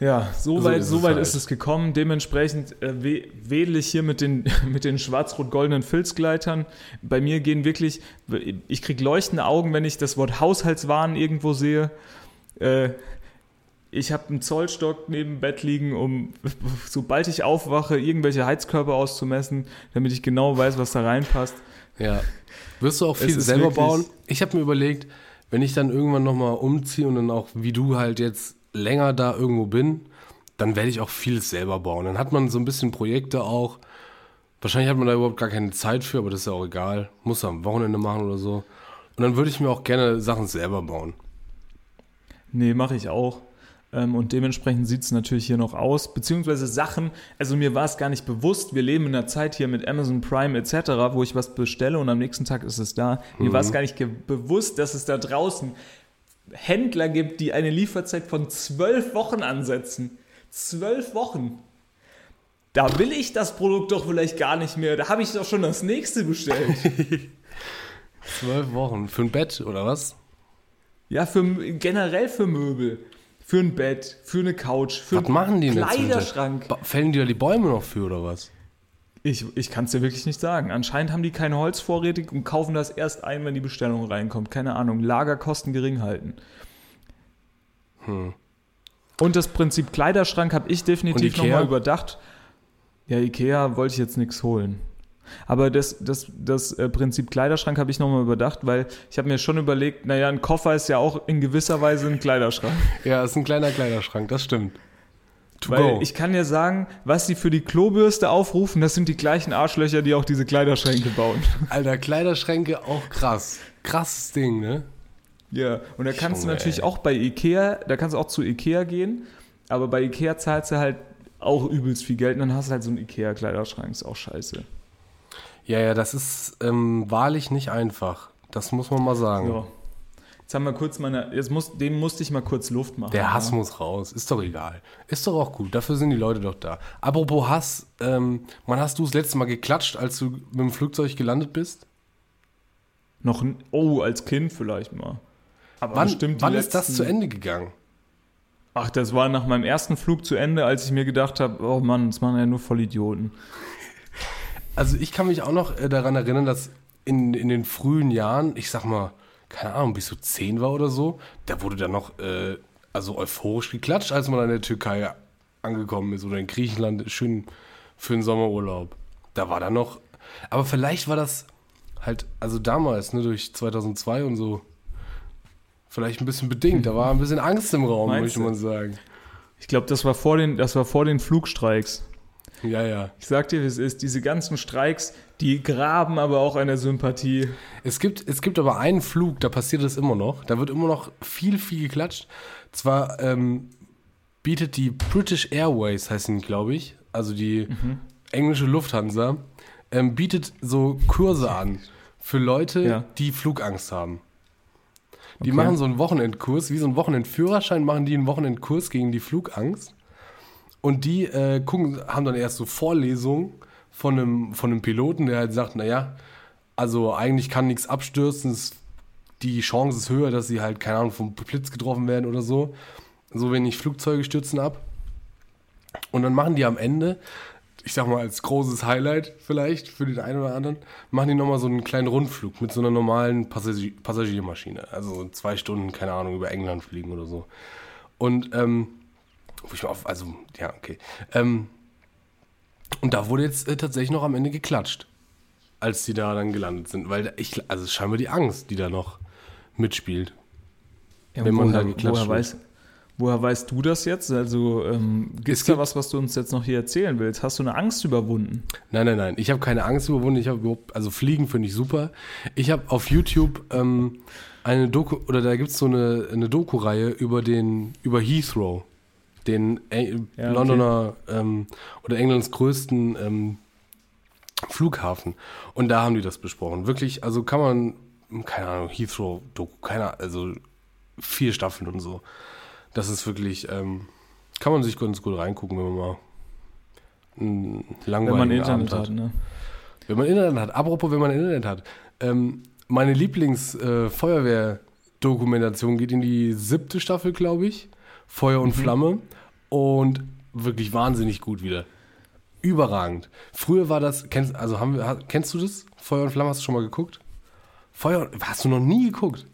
Ja, so So weit, ist so es weit halt. ist es gekommen. Dementsprechend äh, we wedel ich hier mit den, mit den schwarz-rot-goldenen Filzgleitern. Bei mir gehen wirklich, ich kriege leuchtende Augen, wenn ich das Wort Haushaltswaren irgendwo sehe. Äh, ich habe einen Zollstock neben dem Bett liegen, um, sobald ich aufwache, irgendwelche Heizkörper auszumessen, damit ich genau weiß, was da reinpasst. Ja. Wirst du auch viel selber bauen? Ich habe mir überlegt, wenn ich dann irgendwann nochmal umziehe und dann auch, wie du halt jetzt länger da irgendwo bin, dann werde ich auch vieles selber bauen. Dann hat man so ein bisschen Projekte auch. Wahrscheinlich hat man da überhaupt gar keine Zeit für, aber das ist ja auch egal. Muss am Wochenende machen oder so. Und dann würde ich mir auch gerne Sachen selber bauen. Nee, mache ich auch. Ähm, und dementsprechend sieht es natürlich hier noch aus. Beziehungsweise Sachen, also mir war es gar nicht bewusst, wir leben in einer Zeit hier mit Amazon Prime etc., wo ich was bestelle und am nächsten Tag ist es da. Mir war es gar nicht bewusst, dass es da draußen Händler gibt, die eine Lieferzeit von zwölf Wochen ansetzen. Zwölf Wochen. Da will ich das Produkt doch vielleicht gar nicht mehr. Da habe ich doch schon das nächste bestellt. Zwölf Wochen. Für ein Bett oder was? Ja, für, generell für Möbel. Für ein Bett, für eine Couch, für Was machen die? Kleiderschrank. Fällen die da die Bäume noch für oder was? Ich, ich kann es dir wirklich nicht sagen. Anscheinend haben die keine Holz vorrätig und kaufen das erst ein, wenn die Bestellung reinkommt. Keine Ahnung. Lagerkosten gering halten. Hm. Und das Prinzip Kleiderschrank habe ich definitiv nochmal überdacht. Ja, Ikea wollte ich jetzt nichts holen. Aber das, das, das äh, Prinzip Kleiderschrank habe ich nochmal überdacht, weil ich habe mir schon überlegt, naja, ein Koffer ist ja auch in gewisser Weise ein Kleiderschrank. Ja, ist ein kleiner Kleiderschrank, das stimmt. To Weil go. ich kann dir sagen, was sie für die Klobürste aufrufen, das sind die gleichen Arschlöcher, die auch diese Kleiderschränke bauen. Alter, Kleiderschränke auch krass. Krasses Ding, ne? Ja, und da kannst Junge, du natürlich ey. auch bei Ikea, da kannst du auch zu Ikea gehen, aber bei Ikea zahlst du halt auch übelst viel Geld und dann hast du halt so einen Ikea-Kleiderschrank, ist auch scheiße. Ja, ja, das ist ähm, wahrlich nicht einfach. Das muss man mal sagen. So. Jetzt haben wir kurz meine, jetzt muss, dem musste ich mal kurz Luft machen. Der Hass ja. muss raus. Ist doch egal. Ist doch auch gut. Dafür sind die Leute doch da. Apropos Hass, ähm, wann hast du das letzte Mal geklatscht, als du mit dem Flugzeug gelandet bist? Noch, ein- oh, als Kind vielleicht mal. Aber Wann, bestimmt wann ist das letzten- zu Ende gegangen? Ach, das war nach meinem ersten Flug zu Ende, als ich mir gedacht habe, oh Mann, das waren ja nur Vollidioten. Also ich kann mich auch noch äh, daran erinnern, dass in, in den frühen Jahren, ich sag mal, keine Ahnung, bis so zehn war oder so, da wurde dann noch äh, also euphorisch geklatscht, als man in der Türkei angekommen ist oder in Griechenland schön für den Sommerurlaub. Da war dann noch, aber vielleicht war das halt, also damals, ne, durch 2002 und so, vielleicht ein bisschen bedingt. Da war ein bisschen Angst im Raum, Meinst möchte du? man sagen. Ich glaube, das war vor den, das war vor den Flugstreiks. Ja, ja. Ich sag dir, wie es ist, diese ganzen Streiks, die graben aber auch an der Sympathie. Es gibt, es gibt aber einen Flug, da passiert das immer noch. Da wird immer noch viel, viel geklatscht. Zwar ähm, bietet die British Airways, heißen glaube ich, also die englische Lufthansa, ähm, bietet so Kurse an für Leute, Ja. die Flugangst haben. Die Okay. machen so einen Wochenendkurs, wie so einen Wochenendführerschein, machen die einen Wochenendkurs gegen die Flugangst. Und die äh, gucken, haben dann erst so Vorlesungen von einem, von einem Piloten, der halt sagt, naja, also eigentlich kann nichts abstürzen, es, die Chance ist höher, dass sie halt, keine Ahnung, vom Blitz getroffen werden oder so. So wenig Flugzeuge stürzen ab. Und dann machen die am Ende, ich sag mal als großes Highlight vielleicht für den einen oder anderen, machen die nochmal so einen kleinen Rundflug mit so einer normalen Passagier Passagiermaschine. Also zwei Stunden, keine Ahnung, über England fliegen oder so. Und, ähm, also, ja, okay. Ähm, und da wurde jetzt äh, tatsächlich noch am Ende geklatscht, als die da dann gelandet sind. Weil ich, also scheinbar die Angst, die da noch mitspielt. Ja, Wenn man woher, da geklatscht woher, wird. weiß, woher weißt du das jetzt? Also ähm, gibt es da was, was du uns jetzt noch hier erzählen willst? Hast du eine Angst überwunden? Nein, nein, nein. Ich habe keine Angst überwunden. Ich habe also Fliegen finde ich super. Ich habe auf YouTube ähm, eine Doku, oder da gibt es so eine, eine Doku-Reihe über den, über Heathrow, den äh, Ja, okay. Londoner ähm, oder Englands größten ähm, Flughafen. Und da haben die das besprochen. Wirklich, also kann man, keine Ahnung, Heathrow-Doku, keine Ahnung, also vier Staffeln und so. Das ist wirklich, ähm, kann man sich ganz gut reingucken, wenn man mal einen Wenn langweiligen man Internet Abend hat, ne? wenn man Internet hat, apropos, wenn man Internet hat, ähm, meine Lieblings-Feuerwehr-Dokumentation geht in die siebte Staffel, glaube ich. Feuer und Flamme. Und wirklich wahnsinnig gut wieder. Überragend. Früher war das, kennst, also haben wir, kennst du das? Feuer und Flamme hast du schon mal geguckt? Feuer, und- hast du noch nie geguckt?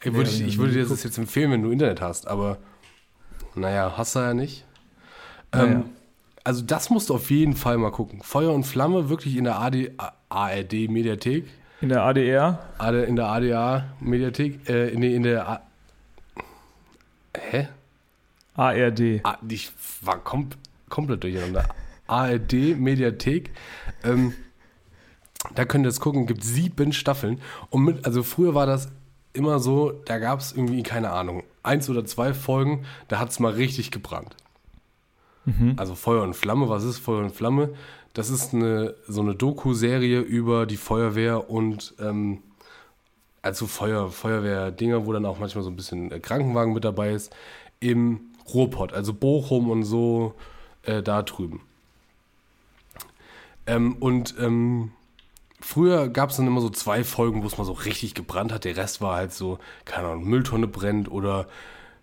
Ey, würde hab ich, ich würde dir das jetzt empfehlen, wenn du Internet hast, aber naja, hast du ja nicht. Naja. Ähm, also das musst du auf jeden Fall mal gucken. Feuer und Flamme wirklich in der AD, ARD Mediathek, In der ADR? AD, in der ADA Mediathek, äh, nee, in der A Hä? ARD. Ah, ich war kom komplett durcheinander. ARD Mediathek. Ähm, da könnt ihr es gucken, gibt sieben Staffeln. Und mit, also früher war das immer so, da gab es irgendwie, keine Ahnung, eins oder zwei Folgen, da hat es mal richtig gebrannt. Also Feuer und Flamme, was ist Feuer und Flamme? Das ist eine, so eine Doku-Serie über die Feuerwehr und ähm, also Feuer, Feuerwehr-Dinger, wo dann auch manchmal so ein bisschen äh, Krankenwagen mit dabei ist, im Ruhrpott, also Bochum und so äh, da drüben. Ähm, und ähm, früher gab es dann immer so zwei Folgen, wo es mal so richtig gebrannt hat. Der Rest war halt so, keine Ahnung, Mülltonne brennt oder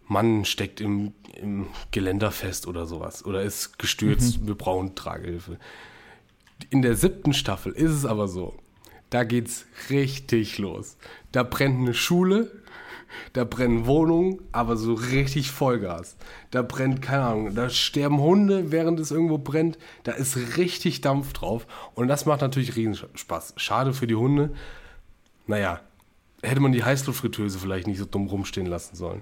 Mann steckt im, im Geländer fest oder sowas. Oder ist gestürzt, wir brauchen Tragehilfe. In der siebten Staffel ist es aber so, da geht's richtig los. Da brennt eine Schule, da brennen Wohnungen, aber so richtig Vollgas. Da brennt, keine Ahnung, da sterben Hunde, während es irgendwo brennt. Da ist richtig Dampf drauf. Und das macht natürlich riesen Spaß. Schade für die Hunde. Naja, hätte man die Heißluftfritteuse vielleicht nicht so dumm rumstehen lassen sollen.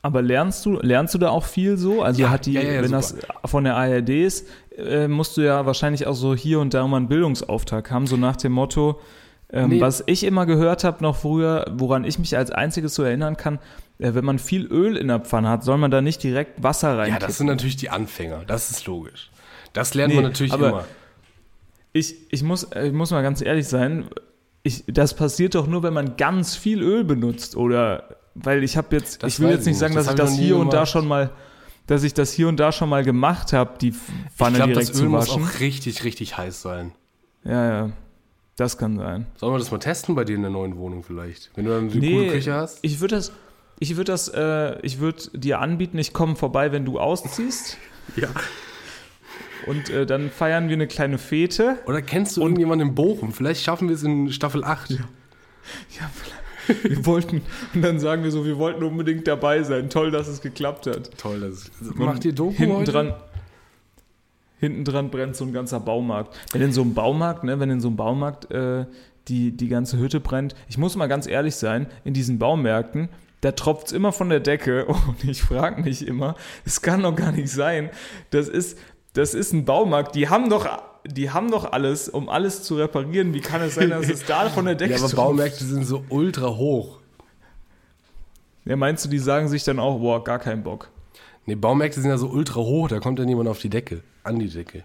Aber lernst du, lernst du da auch viel so? Also Ja, hat die, ja, ja, wenn super. das von der ARD ist, äh, musst du ja wahrscheinlich auch so hier und da mal einen Bildungsauftrag haben, so nach dem Motto, ähm, Nee. was ich immer gehört habe noch früher, woran ich mich als einziges so erinnern kann, äh, wenn man viel Öl in der Pfanne hat, soll man da nicht direkt Wasser Ja, reinkippen. das sind natürlich die Anfänger. Das ist logisch. Das lernt Nee, man natürlich immer. Ich, ich, muss, ich muss mal ganz ehrlich sein, ich, das passiert doch nur, wenn man ganz viel Öl benutzt oder weil ich habe jetzt, Das ich will jetzt nicht ich sagen, nicht. dass Das ich ich das hier und da schon mal, dass ich das hier und da schon mal gemacht habe, die Ich Pfanne glaube, direkt das Öl zu muss waschen. auch richtig, richtig heiß sein. Ja, ja, das kann sein. Sollen wir das mal testen bei dir in der neuen Wohnung vielleicht? Wenn du dann eine Nee, gute Küche hast? Ich würde das, ich würde das, äh, ich würde dir anbieten, ich komme vorbei, wenn du ausziehst. Ja. Und äh, dann feiern wir eine kleine Fete. Oder kennst du irgendjemanden in Bochum? Vielleicht schaffen wir es in Staffel 8. Ja, vielleicht. Wir wollten, und dann sagen wir so, wir wollten unbedingt dabei sein. Toll, dass es geklappt hat. Toll, das Macht ihr Doku hinten heute? dran, hinten dran brennt so ein ganzer Baumarkt. Wenn in so einem Baumarkt, ne, wenn in so einem Baumarkt äh, die, die ganze Hütte brennt, ich muss mal ganz ehrlich sein, in diesen Baumärkten, da tropft es immer von der Decke und ich frage mich immer, es kann doch gar nicht sein, das ist, das ist ein Baumarkt, die haben doch, die haben doch alles, um alles zu reparieren. Wie kann es sein, dass es da von der Decke Ja, aber? Baumärkte sind so ultra hoch. Ja, meinst du, die sagen sich dann auch, boah, gar keinen Bock. Nee, Baumärkte sind ja so ultra hoch, da kommt ja niemand auf die Decke. An die Decke.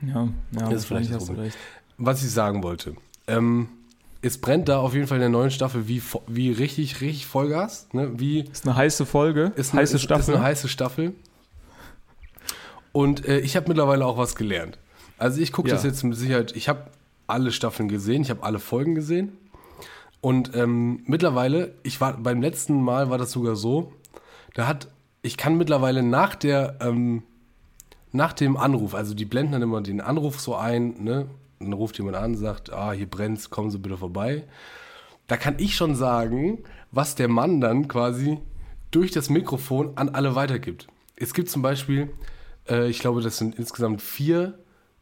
Ja, ja Das ist vielleicht das Problem. Was ich sagen wollte. Ähm, es brennt da auf jeden Fall in der neuen Staffel wie, wie richtig, richtig Vollgas. Ne? Wie Ist eine heiße Folge, ist eine, heiße ist, Staffel. Ist eine heiße Staffel. Und äh, ich habe mittlerweile auch was gelernt. Also ich gucke Ja. das jetzt mit Sicherheit, ich habe alle Staffeln gesehen, ich habe alle Folgen gesehen. Und ähm, mittlerweile, ich war beim letzten Mal war das sogar so, da hat, ich kann mittlerweile nach der, ähm, nach dem Anruf, also die blenden dann immer den Anruf so ein, ne? Dann ruft jemand an, sagt, ah, hier brennt's, kommen Sie bitte vorbei. Da kann ich schon sagen, was der Mann dann quasi durch das Mikrofon an alle weitergibt. Es gibt zum Beispiel, äh, ich glaube, das sind insgesamt vier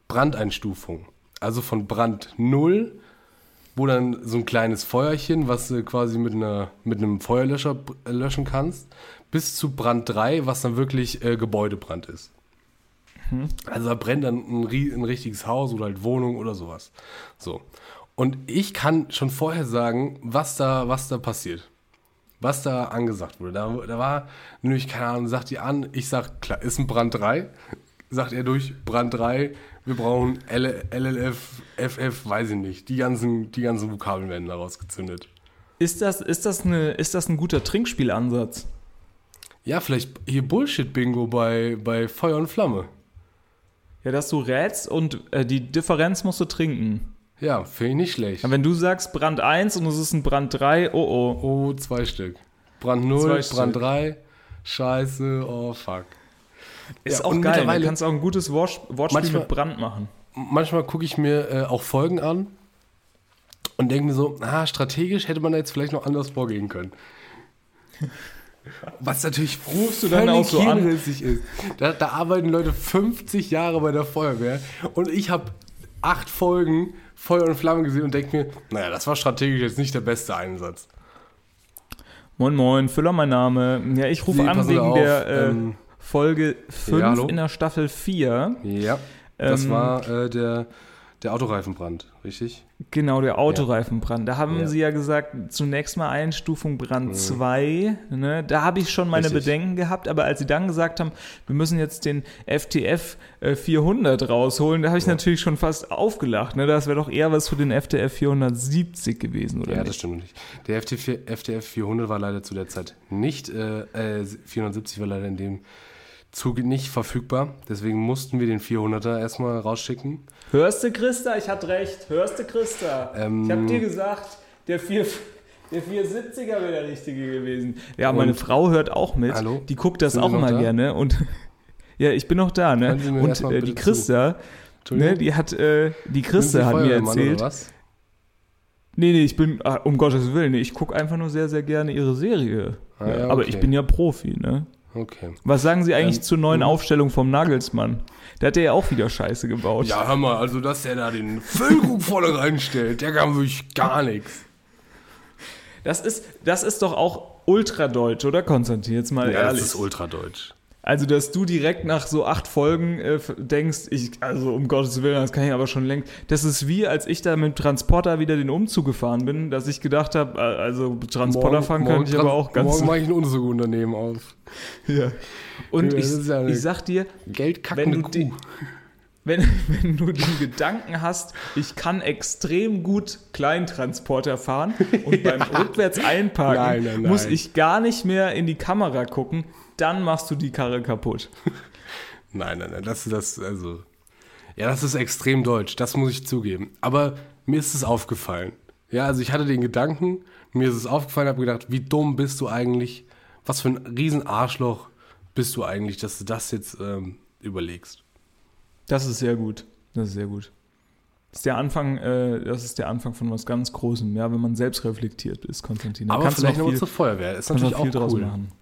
Brandeinstufungen. Also von Brand 0, wo dann so ein kleines Feuerchen, was du quasi mit, einer, mit einem Feuerlöscher löschen kannst, bis zu Brand 3, was dann wirklich äh, Gebäudebrand ist. Also da brennt dann ein, ein richtiges Haus oder halt Wohnung oder sowas. So. Und ich kann schon vorher sagen, was da, was da passiert. Was da angesagt wurde. Da, da war nämlich, keine Ahnung, sagt die an, ich sag, klar, ist ein Brand 3. Sagt er durch, Brand 3, wir brauchen L, LLF, FF, weiß ich nicht. Die ganzen, die ganzen Vokabeln werden daraus gezündet. Ist das, ist, das eine, ist das ein guter Trinkspielansatz? Ja, vielleicht hier Bullshit-Bingo bei, bei Feuer und Flamme. Ja, dass du rätst und äh, die Differenz musst du trinken. Ja, finde ich nicht schlecht. Aber wenn du sagst Brand 1 und es ist ein Brand 3, oh oh. Oh, zwei Stück. Brand 0, Zwei Stück. Brand 3. Scheiße, oh fuck. Ist Ja, auch und geil. Du kannst auch ein gutes Wort, Wortspiel Manchmal- mit Brand machen. Manchmal gucke ich mir äh, auch Folgen an und denke mir so, ah, strategisch hätte man da jetzt vielleicht noch anders vorgehen können. Was natürlich Rufst du dann auch so an? ist. Da, da arbeiten Leute 50 Jahre bei der Feuerwehr und ich habe acht Folgen Feuer und Flamme gesehen und denke mir, naja, das war strategisch jetzt nicht der beste Einsatz. Moin Moin, Füller mein Name. Ja, ich rufe Sie, an wegen auf, der äh, ähm, Folge 5 ja, in der Staffel 4. Ja, das Ähm, war äh, der, der Autoreifenbrand, richtig? Genau, der Autoreifenbrand. Da haben Ja. sie ja gesagt, zunächst mal Einstufung Brand 2. Ne? Da habe ich schon meine Richtig. Bedenken gehabt, aber als sie dann gesagt haben, wir müssen jetzt den FTF äh, 400 rausholen, da habe ich natürlich schon fast aufgelacht. Ne? Das wäre doch eher was für den FTF 470 gewesen, oder Ja, das nicht? stimmt nicht. Der FTF, FTF 400 war leider zu der Zeit nicht, äh, äh, 470 war leider in dem Zuge nicht verfügbar. Deswegen mussten wir den 400er erstmal rausschicken. Hörst du, Christa? Ich hatte recht. Hörst du, Christa? Ähm, ich habe dir gesagt, der 4... Der 470er wäre der richtige gewesen. Ja, meine Und- Frau hört auch mit. Hallo? Die guckt das Sind auch mal da? gerne. Und ja, ich bin noch da, ne? Und äh, die Christa, ne, die hat, äh, die Christa hat mir erzählt. Was? Nee, nee, ich bin, ah, um Gottes Willen, ich gucke einfach nur sehr, sehr gerne ihre Serie. Ah, ja, Aber okay. ich bin ja Profi, ne? Okay. Was sagen Sie eigentlich Ähm, zur neuen mhm. Aufstellung vom Nagelsmann? Der hat ja auch wieder Scheiße gebaut. Ja, hör mal, also dass der da den Füllkrug vorne reinstellt, der kann wirklich gar nichts. Das ist, das ist doch auch ultradeutsch, oder Konstantin? Jetzt mal Ja, das ehrlich. ist ultradeutsch. Also, dass du direkt nach so acht Folgen äh, denkst, ich, also um Gottes Willen, das kann ich aber schon längst. Das ist wie, als ich da mit dem Transporter wieder den Umzug gefahren bin, dass ich gedacht habe, äh, also Transporter fahren könnte ich aber auch ganz. Morgen mache ich ein Unzugunternehmen auf. Ja. Und Ja, ich, ja ich sag dir, Wenn du die- Kuh. wenn, wenn du den Gedanken hast, ich kann extrem gut Kleintransporter fahren und beim rückwärts einparken Nein, nein, nein. muss ich gar nicht mehr in die Kamera gucken, dann machst du die Karre kaputt. Nein, nein, nein, das ist das, also. Ja, das ist extrem deutsch, das muss ich zugeben. Aber mir ist es aufgefallen. Ja, also ich hatte den Gedanken, mir ist es aufgefallen, habe gedacht, wie dumm bist du eigentlich? Was für ein Riesenarschloch bist du eigentlich, dass du das jetzt ähm, überlegst? Das ist sehr gut. Das ist sehr gut. Das ist der Anfang, äh, das ist der Anfang von was ganz Großem, ja, wenn man selbst reflektiert ist, Konstantin. Aber kannst vielleicht du noch viel, zur Feuerwehr. Ist natürlich viel auch draus cool. machen.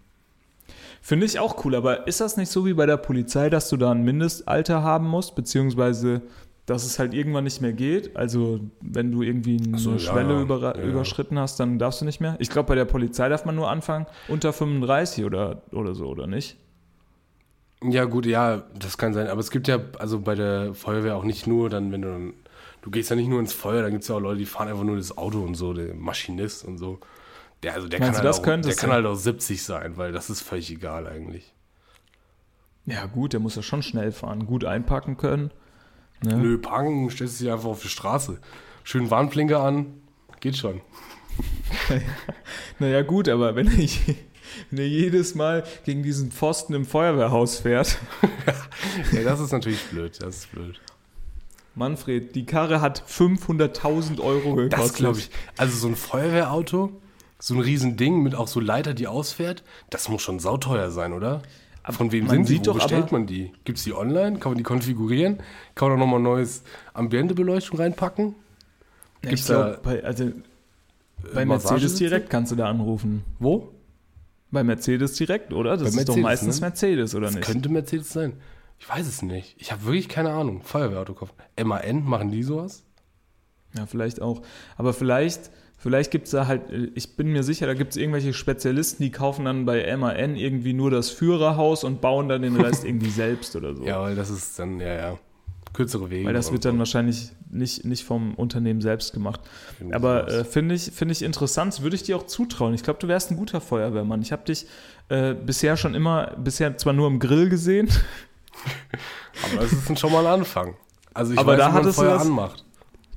Finde ich auch cool, aber ist das nicht so wie bei der Polizei, dass du da ein Mindestalter haben musst, beziehungsweise dass es halt irgendwann nicht mehr geht? Also wenn du irgendwie eine so, Schwelle ja. über, ja. überschritten hast, dann darfst du nicht mehr? Ich glaube, bei der Polizei darf man nur anfangen unter 35 oder, oder so, oder nicht? Ja, gut, ja, das kann sein. Aber es gibt ja, also bei der Feuerwehr auch nicht nur dann, wenn du dann, du gehst ja nicht nur ins Feuer, dann gibt es ja auch Leute, die fahren einfach nur das Auto und so, der Maschinist und so. Der, also der, kann Meinst du, halt, das auch, der kann halt auch 70 sein, weil das ist völlig egal eigentlich. Ja gut, der muss ja schon schnell fahren, gut einpacken können. Ne? Nö, parken, stellst du dich einfach auf die Straße. Schön Warnblinker an, geht schon. Naja gut, aber wenn er, je- wenn er jedes Mal gegen diesen Pfosten im Feuerwehrhaus fährt, Ja, das ist natürlich blöd, das ist blöd. Manfred, die Karre hat 500.000 Euro gekostet. Das glaube ich. Also so ein Feuerwehrauto, so ein Riesending mit auch so Leiter, die ausfährt, das muss schon sauteuer sein, oder? Von wem man sind die? Wo doch bestellt aber- man die? Gibt es die online? Kann man die konfigurieren? Kann man da nochmal neues Ambientebeleuchtung reinpacken? Ja, Gibt's ich glaube, da, bei, also, bei Massagesitze? Mercedes direkt kannst du da anrufen. Wo? Bei Mercedes direkt, oder? Das Bei ist doch Mercedes, meistens ne? Mercedes, oder Das nicht? könnte Mercedes sein. Ich weiß es nicht. Ich habe wirklich keine Ahnung. Feuerwehrauto kaufen. MAN, machen die sowas? Ja, vielleicht auch. Aber vielleicht, vielleicht gibt es da halt, ich bin mir sicher, da gibt es irgendwelche Spezialisten, die kaufen dann bei MAN irgendwie nur das Führerhaus und bauen dann den Rest irgendwie selbst oder so. Ja, weil das ist dann, ja, ja. Kürzere Wege. Weil das wird dann so. wahrscheinlich nicht, nicht vom Unternehmen selbst gemacht. Irgendwie Aber äh, finde ich, finde ich interessant, würde ich dir auch zutrauen. Ich glaube, du wärst ein guter Feuerwehrmann. Ich habe dich äh, bisher schon immer, bisher zwar nur im Grill gesehen, Aber das ist schon mal ein Anfang. Also ich Aber weiß, da wie man Feuer das- anmacht.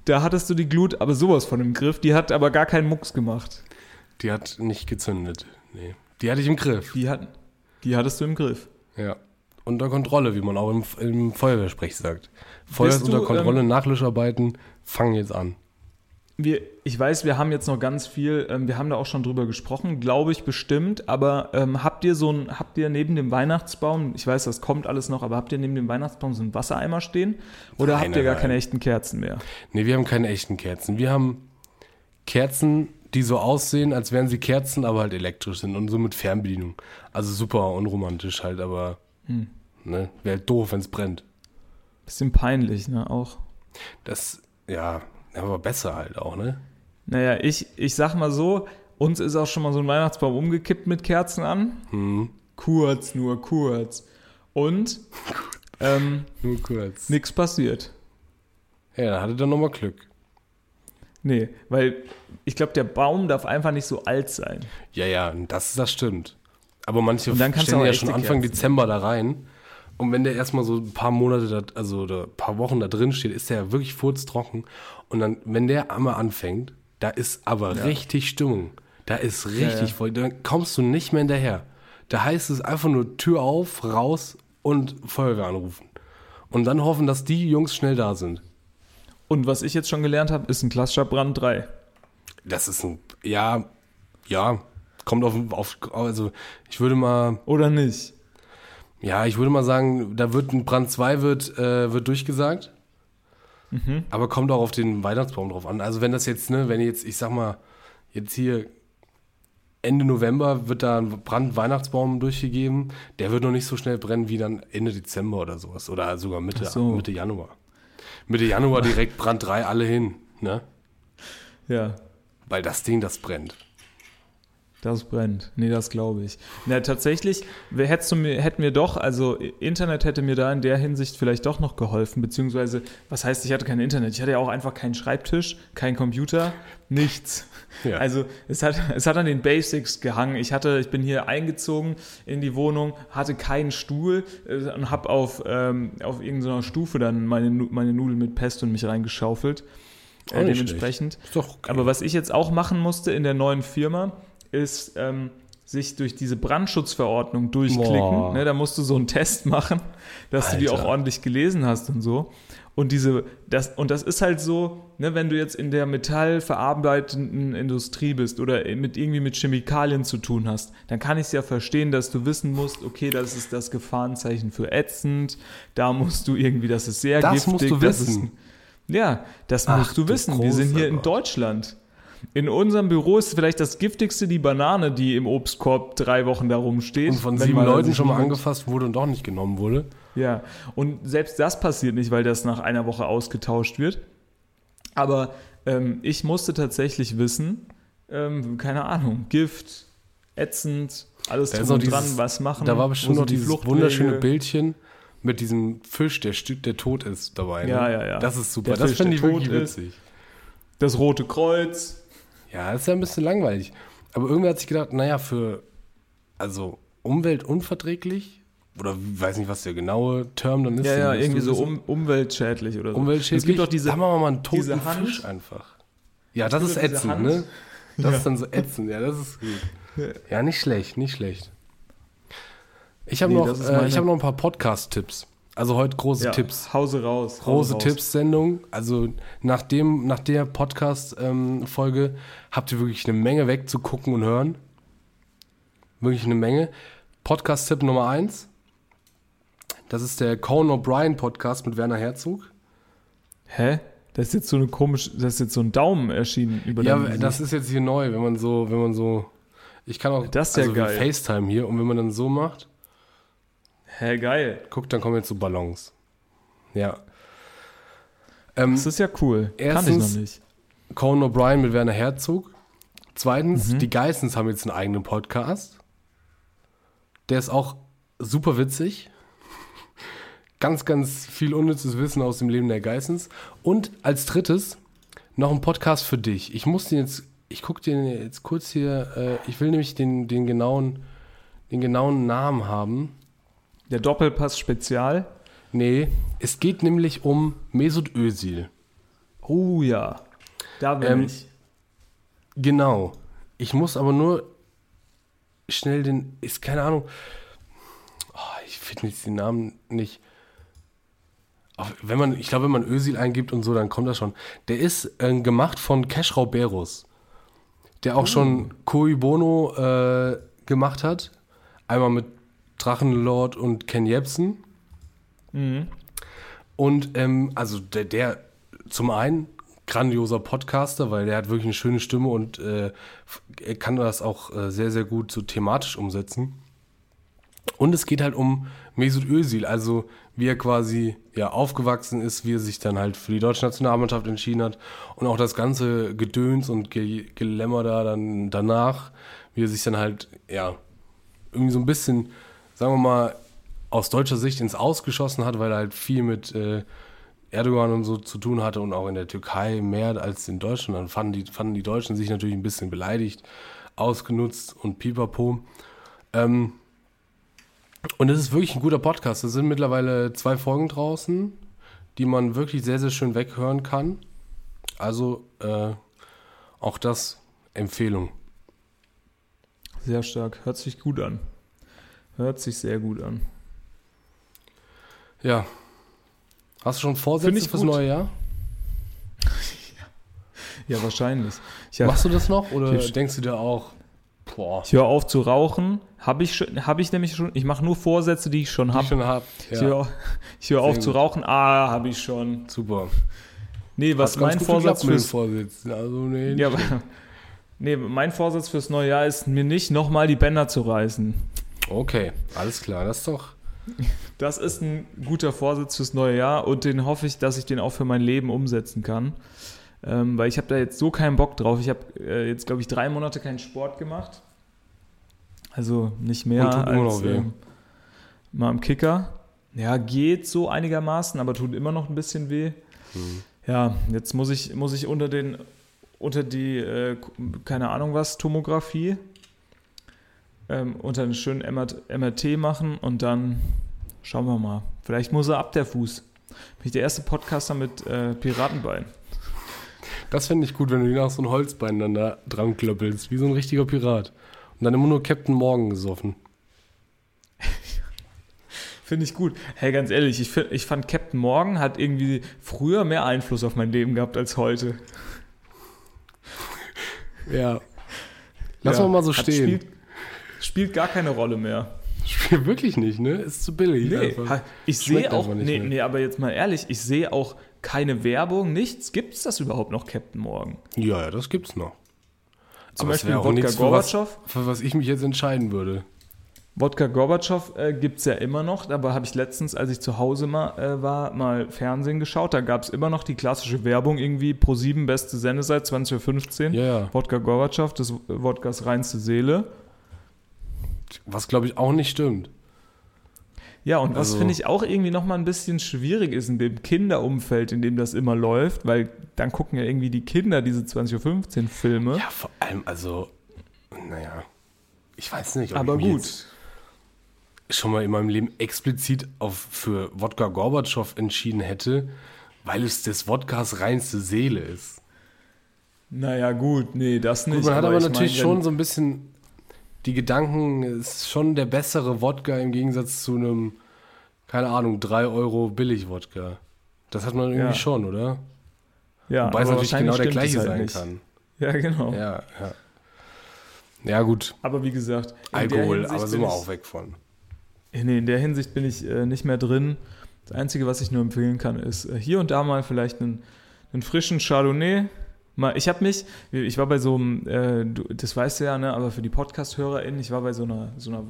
Da hattest du die Glut aber sowas von im Griff. Die hat aber gar keinen Mucks gemacht. Die hat nicht gezündet. Nee. Die hatte ich im Griff. Die, hat, die hattest du im Griff. Ja. Unter Kontrolle, wie man auch im, im Feuerwehrsprech sagt. Feuer ist unter Kontrolle, ähm, Nachlöscharbeiten fangen jetzt an. Wir, ich weiß, wir haben jetzt noch ganz viel, ähm, wir haben da auch schon drüber gesprochen, glaube ich bestimmt, aber ähm, habt ihr so ein, habt ihr neben dem Weihnachtsbaum, ich weiß, das kommt alles noch, aber habt ihr neben dem Weihnachtsbaum so einen Wassereimer stehen? Oder Nein, habt ihr gar nein. keine echten Kerzen mehr? Nee, wir haben keine echten Kerzen. Wir haben Kerzen, die so aussehen, als wären sie Kerzen, aber halt elektrisch sind und so mit Fernbedienung. Also super unromantisch halt, aber Hm. ne, wäre halt doof, wenn es brennt. Bisschen peinlich, ne, auch. Das, ja, aber besser halt auch, ne? Naja, ich, ich sag mal so, uns ist auch schon mal so ein Weihnachtsbaum umgekippt mit Kerzen an. Hm. Kurz, nur kurz. Und ähm, Nur kurz. nichts passiert. Ja, da hatte dann nochmal Glück. Nee, weil ich glaube, der Baum darf einfach nicht so alt sein. Ja, ja, das, das stimmt. Aber manche Und dann stellen ja schon Anfang Kerzen. Dezember da rein. Und wenn der erstmal so ein paar Monate, da, also oder ein paar Wochen da drin steht, ist der ja wirklich furztrocken. Und dann, wenn der einmal anfängt, da ist aber richtig Stimmung. Da ist richtig ja. voll. Da kommst du nicht mehr hinterher. Da heißt es einfach nur Tür auf, raus und Feuerwehr anrufen. Und dann hoffen, dass die Jungs schnell da sind. Und was ich jetzt schon gelernt habe, ist ein klassischer Brand 3. Das ist ein, ja, ja, kommt auf, auf also ich würde mal, Oder nicht? Ja, ich würde mal sagen, da wird ein Brand 2 wird, äh, wird durchgesagt. Aber kommt auch auf den Weihnachtsbaum drauf an. Also wenn das jetzt, ne, wenn jetzt, ich sag mal, jetzt hier Ende November wird da ein Brand-Weihnachtsbaum durchgegeben, der wird noch nicht so schnell brennen wie dann Ende Dezember oder sowas. Oder sogar Mitte, so. Mitte Januar. Mitte Januar direkt Brand 3 alle hin, ne? Ja, Weil das Ding, das brennt. Das brennt. Nee, das glaube ich. Na, tatsächlich, hättest du mir, hätten wir doch, also Internet hätte mir da in der Hinsicht vielleicht doch noch geholfen, beziehungsweise, was heißt, ich hatte kein Internet? Ich hatte ja auch einfach keinen Schreibtisch, keinen Computer, nichts. Ja. Also es hat, es hat an den Basics gehangen. Ich hatte, ich bin hier eingezogen in die Wohnung, hatte keinen Stuhl äh, und habe auf, ähm, auf irgendeiner Stufe dann meine, meine Nudeln mit Pesto in mich reingeschaufelt. Äh, dementsprechend. Okay. Aber was ich jetzt auch machen musste in der neuen Firma, ist ähm, sich durch diese Brandschutzverordnung durchklicken. Ne, da musst du so einen Test machen, dass du die auch Alter. ordentlich gelesen hast und so. Und diese, das, und das ist halt so, ne, wenn du jetzt in der metallverarbeitenden Industrie bist oder mit irgendwie mit Chemikalien zu tun hast, dann kann ich es ja verstehen, dass du wissen musst, okay, das ist das Gefahrenzeichen für ätzend, da musst du irgendwie, das ist sehr Das giftig. musst du das wissen. Ist, ja, das Ach, musst du wissen. Wir sind hier in. Deutschland. In unserem Büro ist vielleicht das giftigste die Banane, die im Obstkorb drei Wochen da rumsteht. Und von sieben mal Leuten schon mal angefasst wurde und doch nicht genommen wurde. Ja, und selbst das passiert nicht, weil das nach einer Woche ausgetauscht wird. Aber ähm, ich musste tatsächlich wissen, ähm, keine Ahnung, Gift, ätzend, alles Da drum und dran, dieses- was machen. Da war bestimmt noch die dieses Fluchtwege? wunderschöne Bildchen mit diesem Fisch, der, der tot ist dabei. Ne? Ja, ja, ja. Das ist super. Der das finde ich wirklich tot ist. witzig. Das Rote Kreuz. Ja, das ist ja ein bisschen langweilig. Aber irgendwer hat sich gedacht, naja, für also umweltunverträglich oder weiß nicht, was der genaue Term dann ist. Ja, ja, irgendwie so um, umweltschädlich oder so. umweltschädlich. Es gibt doch diese, da machen wir mal einen toten. Fisch einfach. Ja, das ist ätzend, ne? Das Ja. ist dann so ätzend, ja, das ist gut. Ja, nicht schlecht, nicht schlecht. Ich habe Nee, noch, äh, ich hab noch ein paar Podcast-Tipps. Also heute große ja, Tipps. Hause raus. Große raus. Tipps-Sendung. Also nach, dem, nach der Podcast-Folge habt ihr wirklich eine Menge wegzugucken und hören. Wirklich eine Menge. Podcast-Tipp Nummer eins. Das ist der Conan O'Brien Podcast mit Werner Herzog. Hä? Das ist jetzt so eine komische, das ist jetzt so ein Daumen erschienen über Ja, das ist jetzt hier neu, wenn man so, wenn man so. Ich kann auch Das ist ja also wie geil. FaceTime hier und wenn man dann so macht, Hä, geil. guckt, dann kommen jetzt so Ballons. Ja. Ähm, Das ist ja cool. Kann ich Erstens- noch nicht. Conan O'Brien mit Werner Herzog. Zweitens, Mhm. die Geissens haben jetzt einen eigenen Podcast. Der ist auch super witzig. Ganz, ganz viel unnützes Wissen aus dem Leben der Geissens. Und als drittes noch ein Podcast für dich. Ich muss den jetzt, ich gucke den jetzt kurz hier, äh, ich will nämlich den, den, genauen, den genauen Namen haben. Der Doppelpass Spezial. Nee, es geht nämlich um Mesut Özil. Oh ja. Da bin Ähm, ich. Genau. Ich muss aber nur schnell den, ist keine Ahnung. Oh, ich finde jetzt den Namen nicht. Auch wenn man, ich glaube, wenn man Ösil eingibt und so, dann kommt das schon. Der ist äh, gemacht von Keschrau Berus, der auch schon Koi Bono äh, gemacht hat. Einmal mit Drachenlord und Ken Jebsen. Mhm. Und ähm, also der, der zum einen grandioser Podcaster, weil der hat wirklich eine schöne Stimme und äh, er kann das auch äh, sehr, sehr gut so thematisch umsetzen. Und es geht halt um Mesut Özil, also wie er quasi ja aufgewachsen ist, wie er sich dann halt für die deutsche Nationalmannschaft entschieden hat und auch das ganze Gedöns und Ge Gelämmer da dann danach, wie er sich dann halt ja irgendwie so ein bisschen, sagen wir mal, aus deutscher Sicht ins Ausgeschossen hat, weil er halt viel mit äh, Erdogan und so zu tun hatte und auch in der Türkei mehr als in Deutschland. Dann fanden die, fanden die Deutschen sich natürlich ein bisschen beleidigt, ausgenutzt und pipapo. Ähm, und es ist wirklich ein guter Podcast. Es sind mittlerweile zwei Folgen draußen, die man wirklich sehr, sehr schön weghören kann. Also äh, auch das Empfehlung. Sehr stark. Hört sich gut an. Hört sich sehr gut an. Ja. Hast du schon Vorsätze fürs gut. neue Jahr? Ja, wahrscheinlich. Ich, hab, Machst du das noch oder denkst du dir auch, boah, ich höre auf zu rauchen. Habe ich, schon- hab ich nämlich schon. Ich mache nur Vorsätze, die ich schon habe. hab? Ich Ja, höre ich hör Sehr auf zu gut. rauchen. Ah, habe ich schon. super. Nee, was mein Vorsatz fürs Vorsätzen. Also, nee, Ja, aber, nee, mein Vorsatz fürs neue Jahr ist, mir nicht nochmal die Bänder zu reißen. Okay, alles klar. Das ist doch. Das ist ein guter Vorsatz fürs neue Jahr und den hoffe ich, dass ich den auch für mein Leben umsetzen kann. Ähm, weil ich habe da jetzt so keinen Bock drauf. Ich habe äh, jetzt, glaube ich, drei Monate keinen Sport gemacht. Also nicht mehr Und als ähm, mal im Kicker. Ja, geht so einigermaßen, aber tut immer noch ein bisschen weh. Hm. Ja, jetzt muss ich, muss ich unter den unter die, äh, keine Ahnung was, Tomographie, ähm, unter einen schönen MRT, machen und dann schauen wir mal. Vielleicht muss er ab der Fuß. Bin ich der erste Podcaster mit äh, Piratenbein. Das fände ich gut, wenn du dir nach so ein Holzbein dann da dran klöppelst, wie so ein richtiger Pirat. Und dann immer nur Captain Morgan gesoffen. Finde ich gut. Hey, ganz ehrlich, ich, find, ich fand Captain Morgan hat irgendwie früher mehr Einfluss auf mein Leben gehabt als heute. Ja. Lass ja, mal so stehen. Spielt, spielt, gar keine Rolle mehr. Spielt wirklich nicht, ne? Ist zu billig. Nee, einfach. ich sehe auch, nee, nee, aber jetzt mal ehrlich, ich sehe auch keine Werbung, nichts. Gibt es das überhaupt noch, Captain Morgan? Ja, ja, das gibt's noch. Zum aber Beispiel Wodka Gorbatschow. Für, für was ich mich jetzt entscheiden würde. Wodka Gorbatschow äh, gibt es ja immer noch, aber habe ich letztens, als ich zu Hause mal, äh, war, mal Fernsehen geschaut. Da gab es immer noch die klassische Werbung, irgendwie pro 7 beste Sendezeit, 20.15 Uhr. Ja, ja. Wodka Gorbatschow, das Wodkas reinste Seele. Was, glaube ich, auch nicht stimmt. Ja, und was also, finde ich auch irgendwie nochmal ein bisschen schwierig ist in dem Kinderumfeld, in dem das immer läuft, weil dann gucken ja irgendwie die Kinder diese 20.15 Uhr Filme. Ja, vor allem, also, naja, ich weiß nicht. Aber gut schon mal in meinem Leben explizit auf, für Wodka Gorbatschow entschieden hätte, weil es des Wodkas reinste Seele ist. Naja, gut, nee, das nicht. Gut, man hat aber, aber natürlich mein, schon so ein bisschen die Gedanken, ist schon der bessere Wodka im Gegensatz zu einem, keine Ahnung, 3 Euro Billig-Wodka. Das hat man irgendwie ja. schon, oder? Ja, Wobei es natürlich genau der gleiche halt sein nicht. kann. Ja, genau. Ja, ja. Ja, gut. Aber wie gesagt, Alkohol, aber sind wir auch weg von. Nee, in der Hinsicht bin ich äh, nicht mehr drin. Das Einzige, was ich nur empfehlen kann, ist äh, hier und da mal vielleicht einen, einen frischen Chardonnay. Mal, ich habe mich, ich war bei so einem, äh, das weißt du ja, ne, aber für die Podcast-HörerInnen, ich war bei so einer, so einer,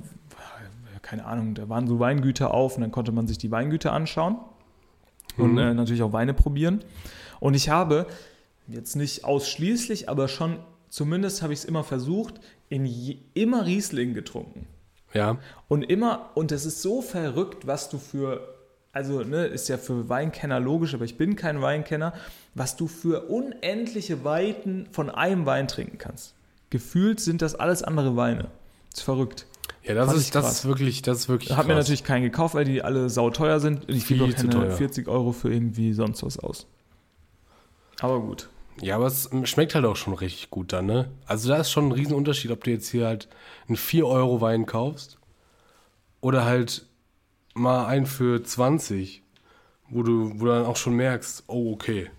keine Ahnung, da waren so Weingüter auf und dann konnte man sich die Weingüter anschauen und mhm. Äh, natürlich auch Weine probieren. Und ich habe jetzt nicht ausschließlich, aber schon zumindest habe ich es immer versucht, in je, immer Riesling getrunken. Ja. Und immer, und das ist so verrückt, was du für, also ne, ist ja für Weinkenner logisch, aber ich bin kein Weinkenner, was du für unendliche Weiten von einem Wein trinken kannst. Gefühlt sind das alles andere Weine. Das ist verrückt. Ja, das ist, das ist wirklich, das ist wirklich. Hat mir natürlich keinen gekauft, weil die alle sauteuer sind. Ich gebe auch keine 40 Euro für irgendwie sonst was aus. Aber gut. Ja, aber es schmeckt halt auch schon richtig gut dann, ne? Also da ist schon ein Riesenunterschied, ob du jetzt hier halt einen 4-Euro-Wein kaufst oder halt mal einen für 20, wo du, wo du dann auch schon merkst, oh, okay.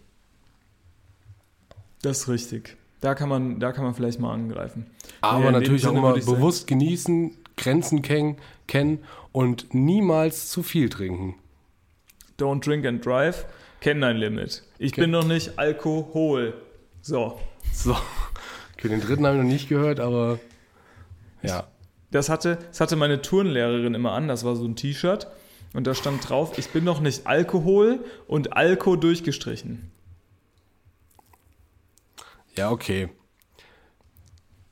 Das ist richtig. Da kann man, da kann man vielleicht mal angreifen. Aber ja, natürlich auch immer bewusst sagen, genießen, Grenzen kennen, kennen und niemals zu viel trinken. Don't drink and drive kenn dein Limit. Ich okay. bin noch nicht Alkohol. So. So. Okay, den dritten habe ich noch nicht gehört, aber ja. Das hatte, das hatte meine Turnlehrerin immer an. Das war so ein T-Shirt. Und da stand drauf, ich bin noch nicht Alkohol und Alko durchgestrichen. Ja, okay.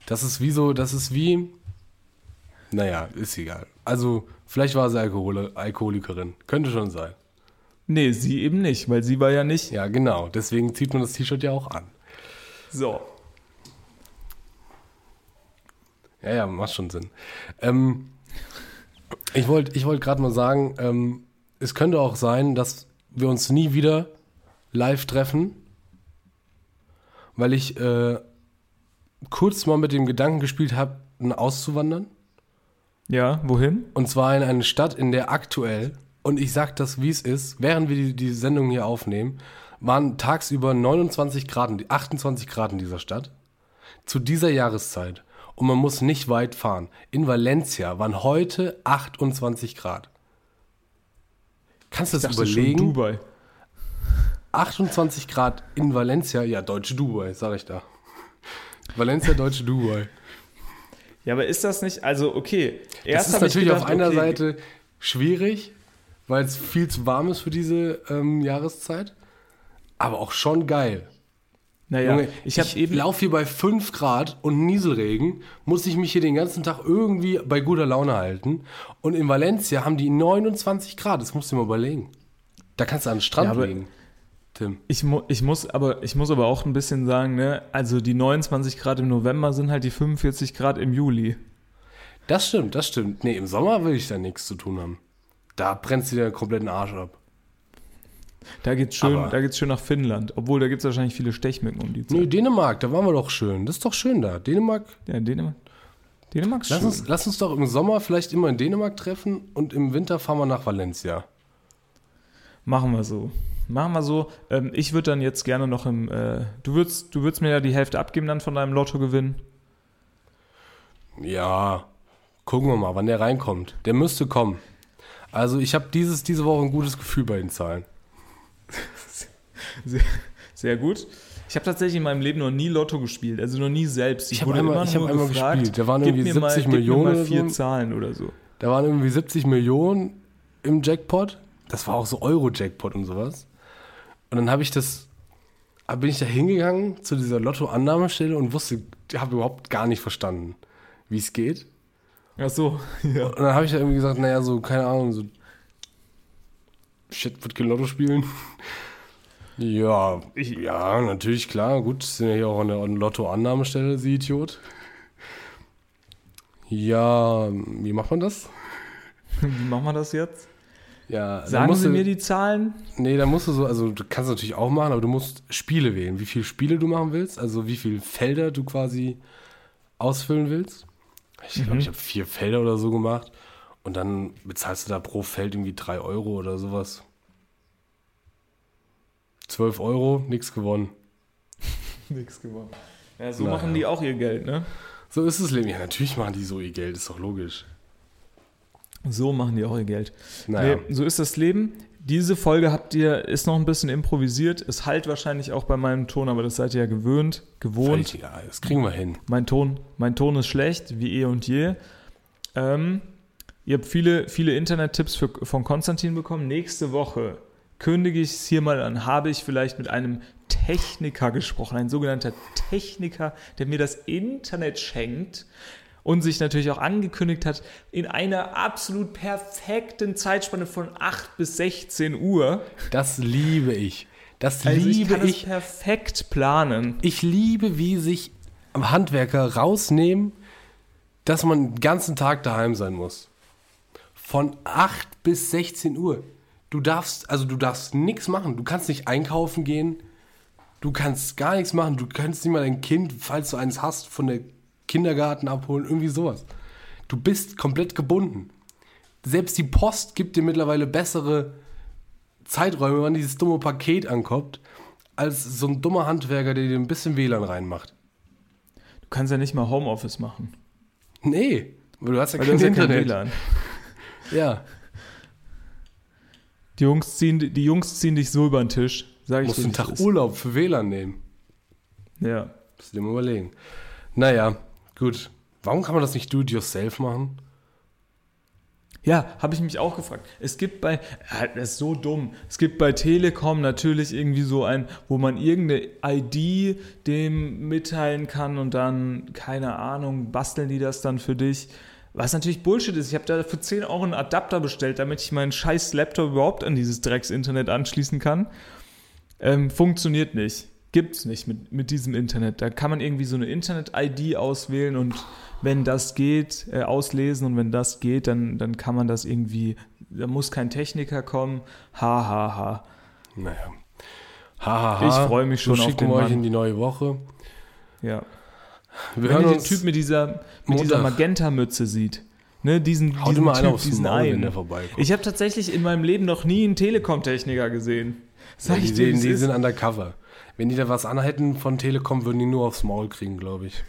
Das ist wie so, das ist wie. Naja, ist egal. Also, vielleicht war sie Alkohol Alkoholikerin. Könnte schon sein. Nee, sie eben nicht, weil sie war ja nicht. Ja, genau. Deswegen zieht man das T-Shirt ja auch an. So. Ja, ja, macht schon Sinn. Ähm, ich wollte ich wollt gerade mal sagen, ähm, es könnte auch sein, dass wir uns nie wieder live treffen, weil ich äh, kurz mal mit dem Gedanken gespielt habe, auszuwandern. Ja, wohin? Und zwar in eine Stadt, in der aktuell und ich sag das, wie es ist, während wir die, die Sendung hier aufnehmen, waren tagsüber 29 Grad, 28 Grad in dieser Stadt. Zu dieser Jahreszeit. Und man muss nicht weit fahren. In Valencia waren heute 28 Grad. Kannst du das überlegen? Dubai. 28 Grad in Valencia, ja, deutsche Dubai, sag ich da. Valencia, deutsche Dubai. Ja, aber ist das nicht, also okay. Erst das ist natürlich gedacht, auf einer okay, Seite schwierig, weil es viel zu warm ist für diese ähm, Jahreszeit. Aber auch schon geil. Naja, Junge, ich, ich laufe hier bei 5 Grad und Nieselregen, muss ich mich hier den ganzen Tag irgendwie bei guter Laune halten. Und in Valencia haben die 29 Grad, das musst du dir mal überlegen. Da kannst du an den Strand ja, legen. Tim. Ich, mu ich, muss aber, ich muss aber auch ein bisschen sagen, ne, also die 29 Grad im November sind halt die 45 Grad im Juli. Das stimmt, das stimmt. Nee, im Sommer will ich da nichts zu tun haben. Da brennst du dir den kompletten Arsch ab. Da geht's schön, Aber da geht's schön nach Finnland. Obwohl, da gibt es wahrscheinlich viele Stechmücken um die Zeit. Nee, Dänemark, da waren wir doch schön. Das ist doch schön da. Dänemark. Ja, Dänemark. Dänemark ist Lass schön. uns, lass uns doch im Sommer vielleicht immer in Dänemark treffen und im Winter fahren wir nach Valencia. Machen wir so. Machen wir so. Ähm, ich würde dann jetzt gerne noch im. Äh, du würdest, du würdest mir ja die Hälfte abgeben dann von deinem Lottogewinn. Ja, gucken wir mal, wann der reinkommt. Der müsste kommen. Also ich habe dieses diese Woche ein gutes Gefühl bei den Zahlen. Sehr, sehr gut. Ich habe tatsächlich in meinem Leben noch nie Lotto gespielt, also noch nie selbst. Ich hab wurde einmal- immer ich hab nur einmal gefragt, gespielt. Da waren irgendwie mir mal, 70 gib mir Millionen mal vier so. Zahlen oder so. Da waren irgendwie 70 Millionen im Jackpot. Das war auch so Euro-Jackpot und sowas. Und dann habe ich das, bin ich da hingegangen zu dieser Lotto-Annahmestelle und wusste, habe überhaupt gar nicht verstanden, wie es geht. Ach so, ja. Und dann habe ich da irgendwie gesagt, naja, so, keine Ahnung, so, shit, wird kein Lotto spielen. Ja, Ich- ja, natürlich, klar, gut, sind ja hier auch an der Lotto-Annahmestelle, Sie Idiot. Ja, wie macht man das? Wie machen wir das jetzt? Ja, Sagen musst Sie du- mir die Zahlen? Nee, da musst du so, also du kannst natürlich auch machen, aber du musst Spiele wählen, wie viele Spiele du machen willst, also wie viele Felder du quasi ausfüllen willst. Ich glaube, ich habe vier Felder oder so gemacht und dann bezahlst du da pro Feld irgendwie drei Euro oder sowas. 12 Euro, nichts gewonnen. Nix gewonnen. Ja, so Naja. machen die auch ihr Geld, ne? So ist das Leben. Ja, natürlich machen die so ihr Geld, ist doch logisch. So machen die auch ihr Geld. Naja. Nee, so ist das Leben. Diese Folge habt ihr, ist noch ein bisschen improvisiert. Es halt wahrscheinlich auch bei meinem Ton, aber das seid ihr ja gewöhnt, gewohnt. Völlig egal, das kriegen wir hin. Mein Ton, mein Ton ist schlecht, wie eh und je. Ähm, ihr habt viele, viele Internet-Tipps von Konstantin bekommen. Nächste Woche kündige ich es hier mal an, habe ich vielleicht mit einem Techniker gesprochen, ein sogenannter Techniker, der mir das Internet schenkt und sich natürlich auch angekündigt hat, in einer absolut perfekten Zeitspanne von 8 bis 16 Uhr. Das liebe ich. Das Also ich liebe kann ich. es perfekt planen. Ich liebe, wie sich Handwerker rausnehmen, dass man den ganzen Tag daheim sein muss. Von 8 bis 16 Uhr. Du darfst, also du darfst nichts machen. Du kannst nicht einkaufen gehen. Du kannst gar nichts machen. Du kannst nicht mal dein Kind, falls du eins hast, von der Kindergarten abholen. Irgendwie sowas. Du bist komplett gebunden. Selbst die Post gibt dir mittlerweile bessere Zeiträume, wann dieses dumme Paket ankommt, als so ein dummer Handwerker, der dir ein bisschen WLAN reinmacht. Du kannst ja nicht mal Homeoffice machen. Nee, weil du hast ja Weil du kein hast ja kein. WLAN. ja, Die Jungs ziehen, die Jungs ziehen dich so über den Tisch. Sag ich musst dir, einen Tag ist. Urlaub für WLAN nehmen. Ja. Musst du dir mal überlegen. Naja, gut. Warum kann man das nicht do-it-yourself machen? Ja, habe ich mich auch gefragt. Es gibt bei, das ist so dumm. Es gibt bei Telekom natürlich irgendwie so ein, wo man irgendeine ID dem mitteilen kann und dann, keine Ahnung, basteln die das dann für dich. Was natürlich Bullshit ist. Ich habe da für 10 Euro einen Adapter bestellt, damit ich meinen scheiß Laptop überhaupt an dieses Drecks-Internet anschließen kann. Ähm, funktioniert nicht. Gibt's nicht mit, mit diesem Internet. Da kann man irgendwie so eine Internet-ID auswählen und wenn das geht, äh, auslesen und wenn das geht, dann, dann kann man das irgendwie, da muss kein Techniker kommen. Ha, ha, ha. Naja. Hahaha. Ich freu mich schon so auf den euch Mann. in die neue Woche. Ja. Wir Wenn ihr den. Typ mit dieser, mit dieser. Magenta-Mütze sieht, ne, diesen, Haut diesen einer Typ, aufs diesen Maul, wenn einen. der vorbeikommt. Ich habe tatsächlich in meinem Leben noch nie einen Telekom-Techniker gesehen. Sag ja, die ich dir, die sind undercover. Wenn die da was anhätten von Telekom, würden die nur aufs Maul kriegen, glaube ich.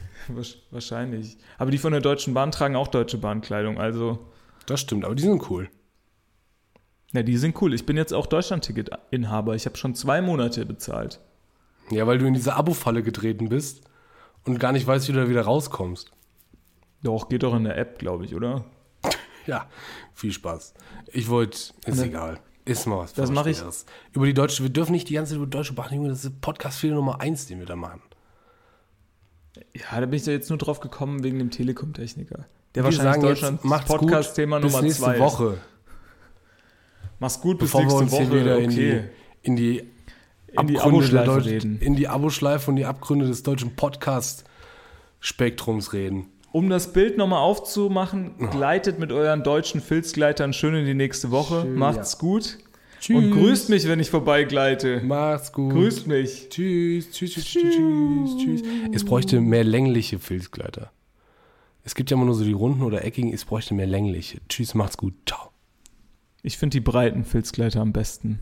Wahrscheinlich. Aber die von der Deutschen Bahn tragen auch Deutsche Bahnkleidung, also. Das stimmt, aber die sind cool. Na, die sind cool. Ich bin jetzt auch Deutschland-Ticket-Inhaber. Ich habe schon zwei Monate bezahlt. Ja, weil du in diese Abo-Falle getreten bist und gar nicht weißt, wie du da wieder rauskommst. Doch, geht doch in der App, glaube ich, oder? Ja, viel Spaß. Ich wollte, ist dann- egal. Ist mal was. Das mach ich. Über die Deutsche, wir dürfen nicht die ganze Zeit über Deutsche Bahn reden, das ist Podcast-Fehler Nummer eins, den wir da machen. Ja, da bin ich da jetzt nur drauf gekommen wegen dem Telekom-Techniker. Der wir wahrscheinlich Deutschlands macht's Podcast-Thema Nummer nächste zwei. Woche, Mach's gut, bis bevor wir nächste uns Woche. wieder in okay. die, in die in die Abo-Schleife reden. in die Abo-Schleife und die Abgründe des deutschen Podcast-Spektrums reden. Um das Bild nochmal aufzumachen, gleitet mit euren deutschen Filzgleitern schön in die nächste Woche. Schön, Macht's gut. Tschüss. Und grüßt mich, wenn ich vorbeigleite. Macht's gut. Grüßt mich. Tschüss, tschüss, tschüss, tschüss, tschüss, tschüss. Es bräuchte mehr längliche Filzkleider. Es gibt ja immer nur so die runden oder eckigen, ich bräuchte mehr länglich. Tschüss, macht's gut. Ciao. Ich finde die breiten Filzkleider am besten.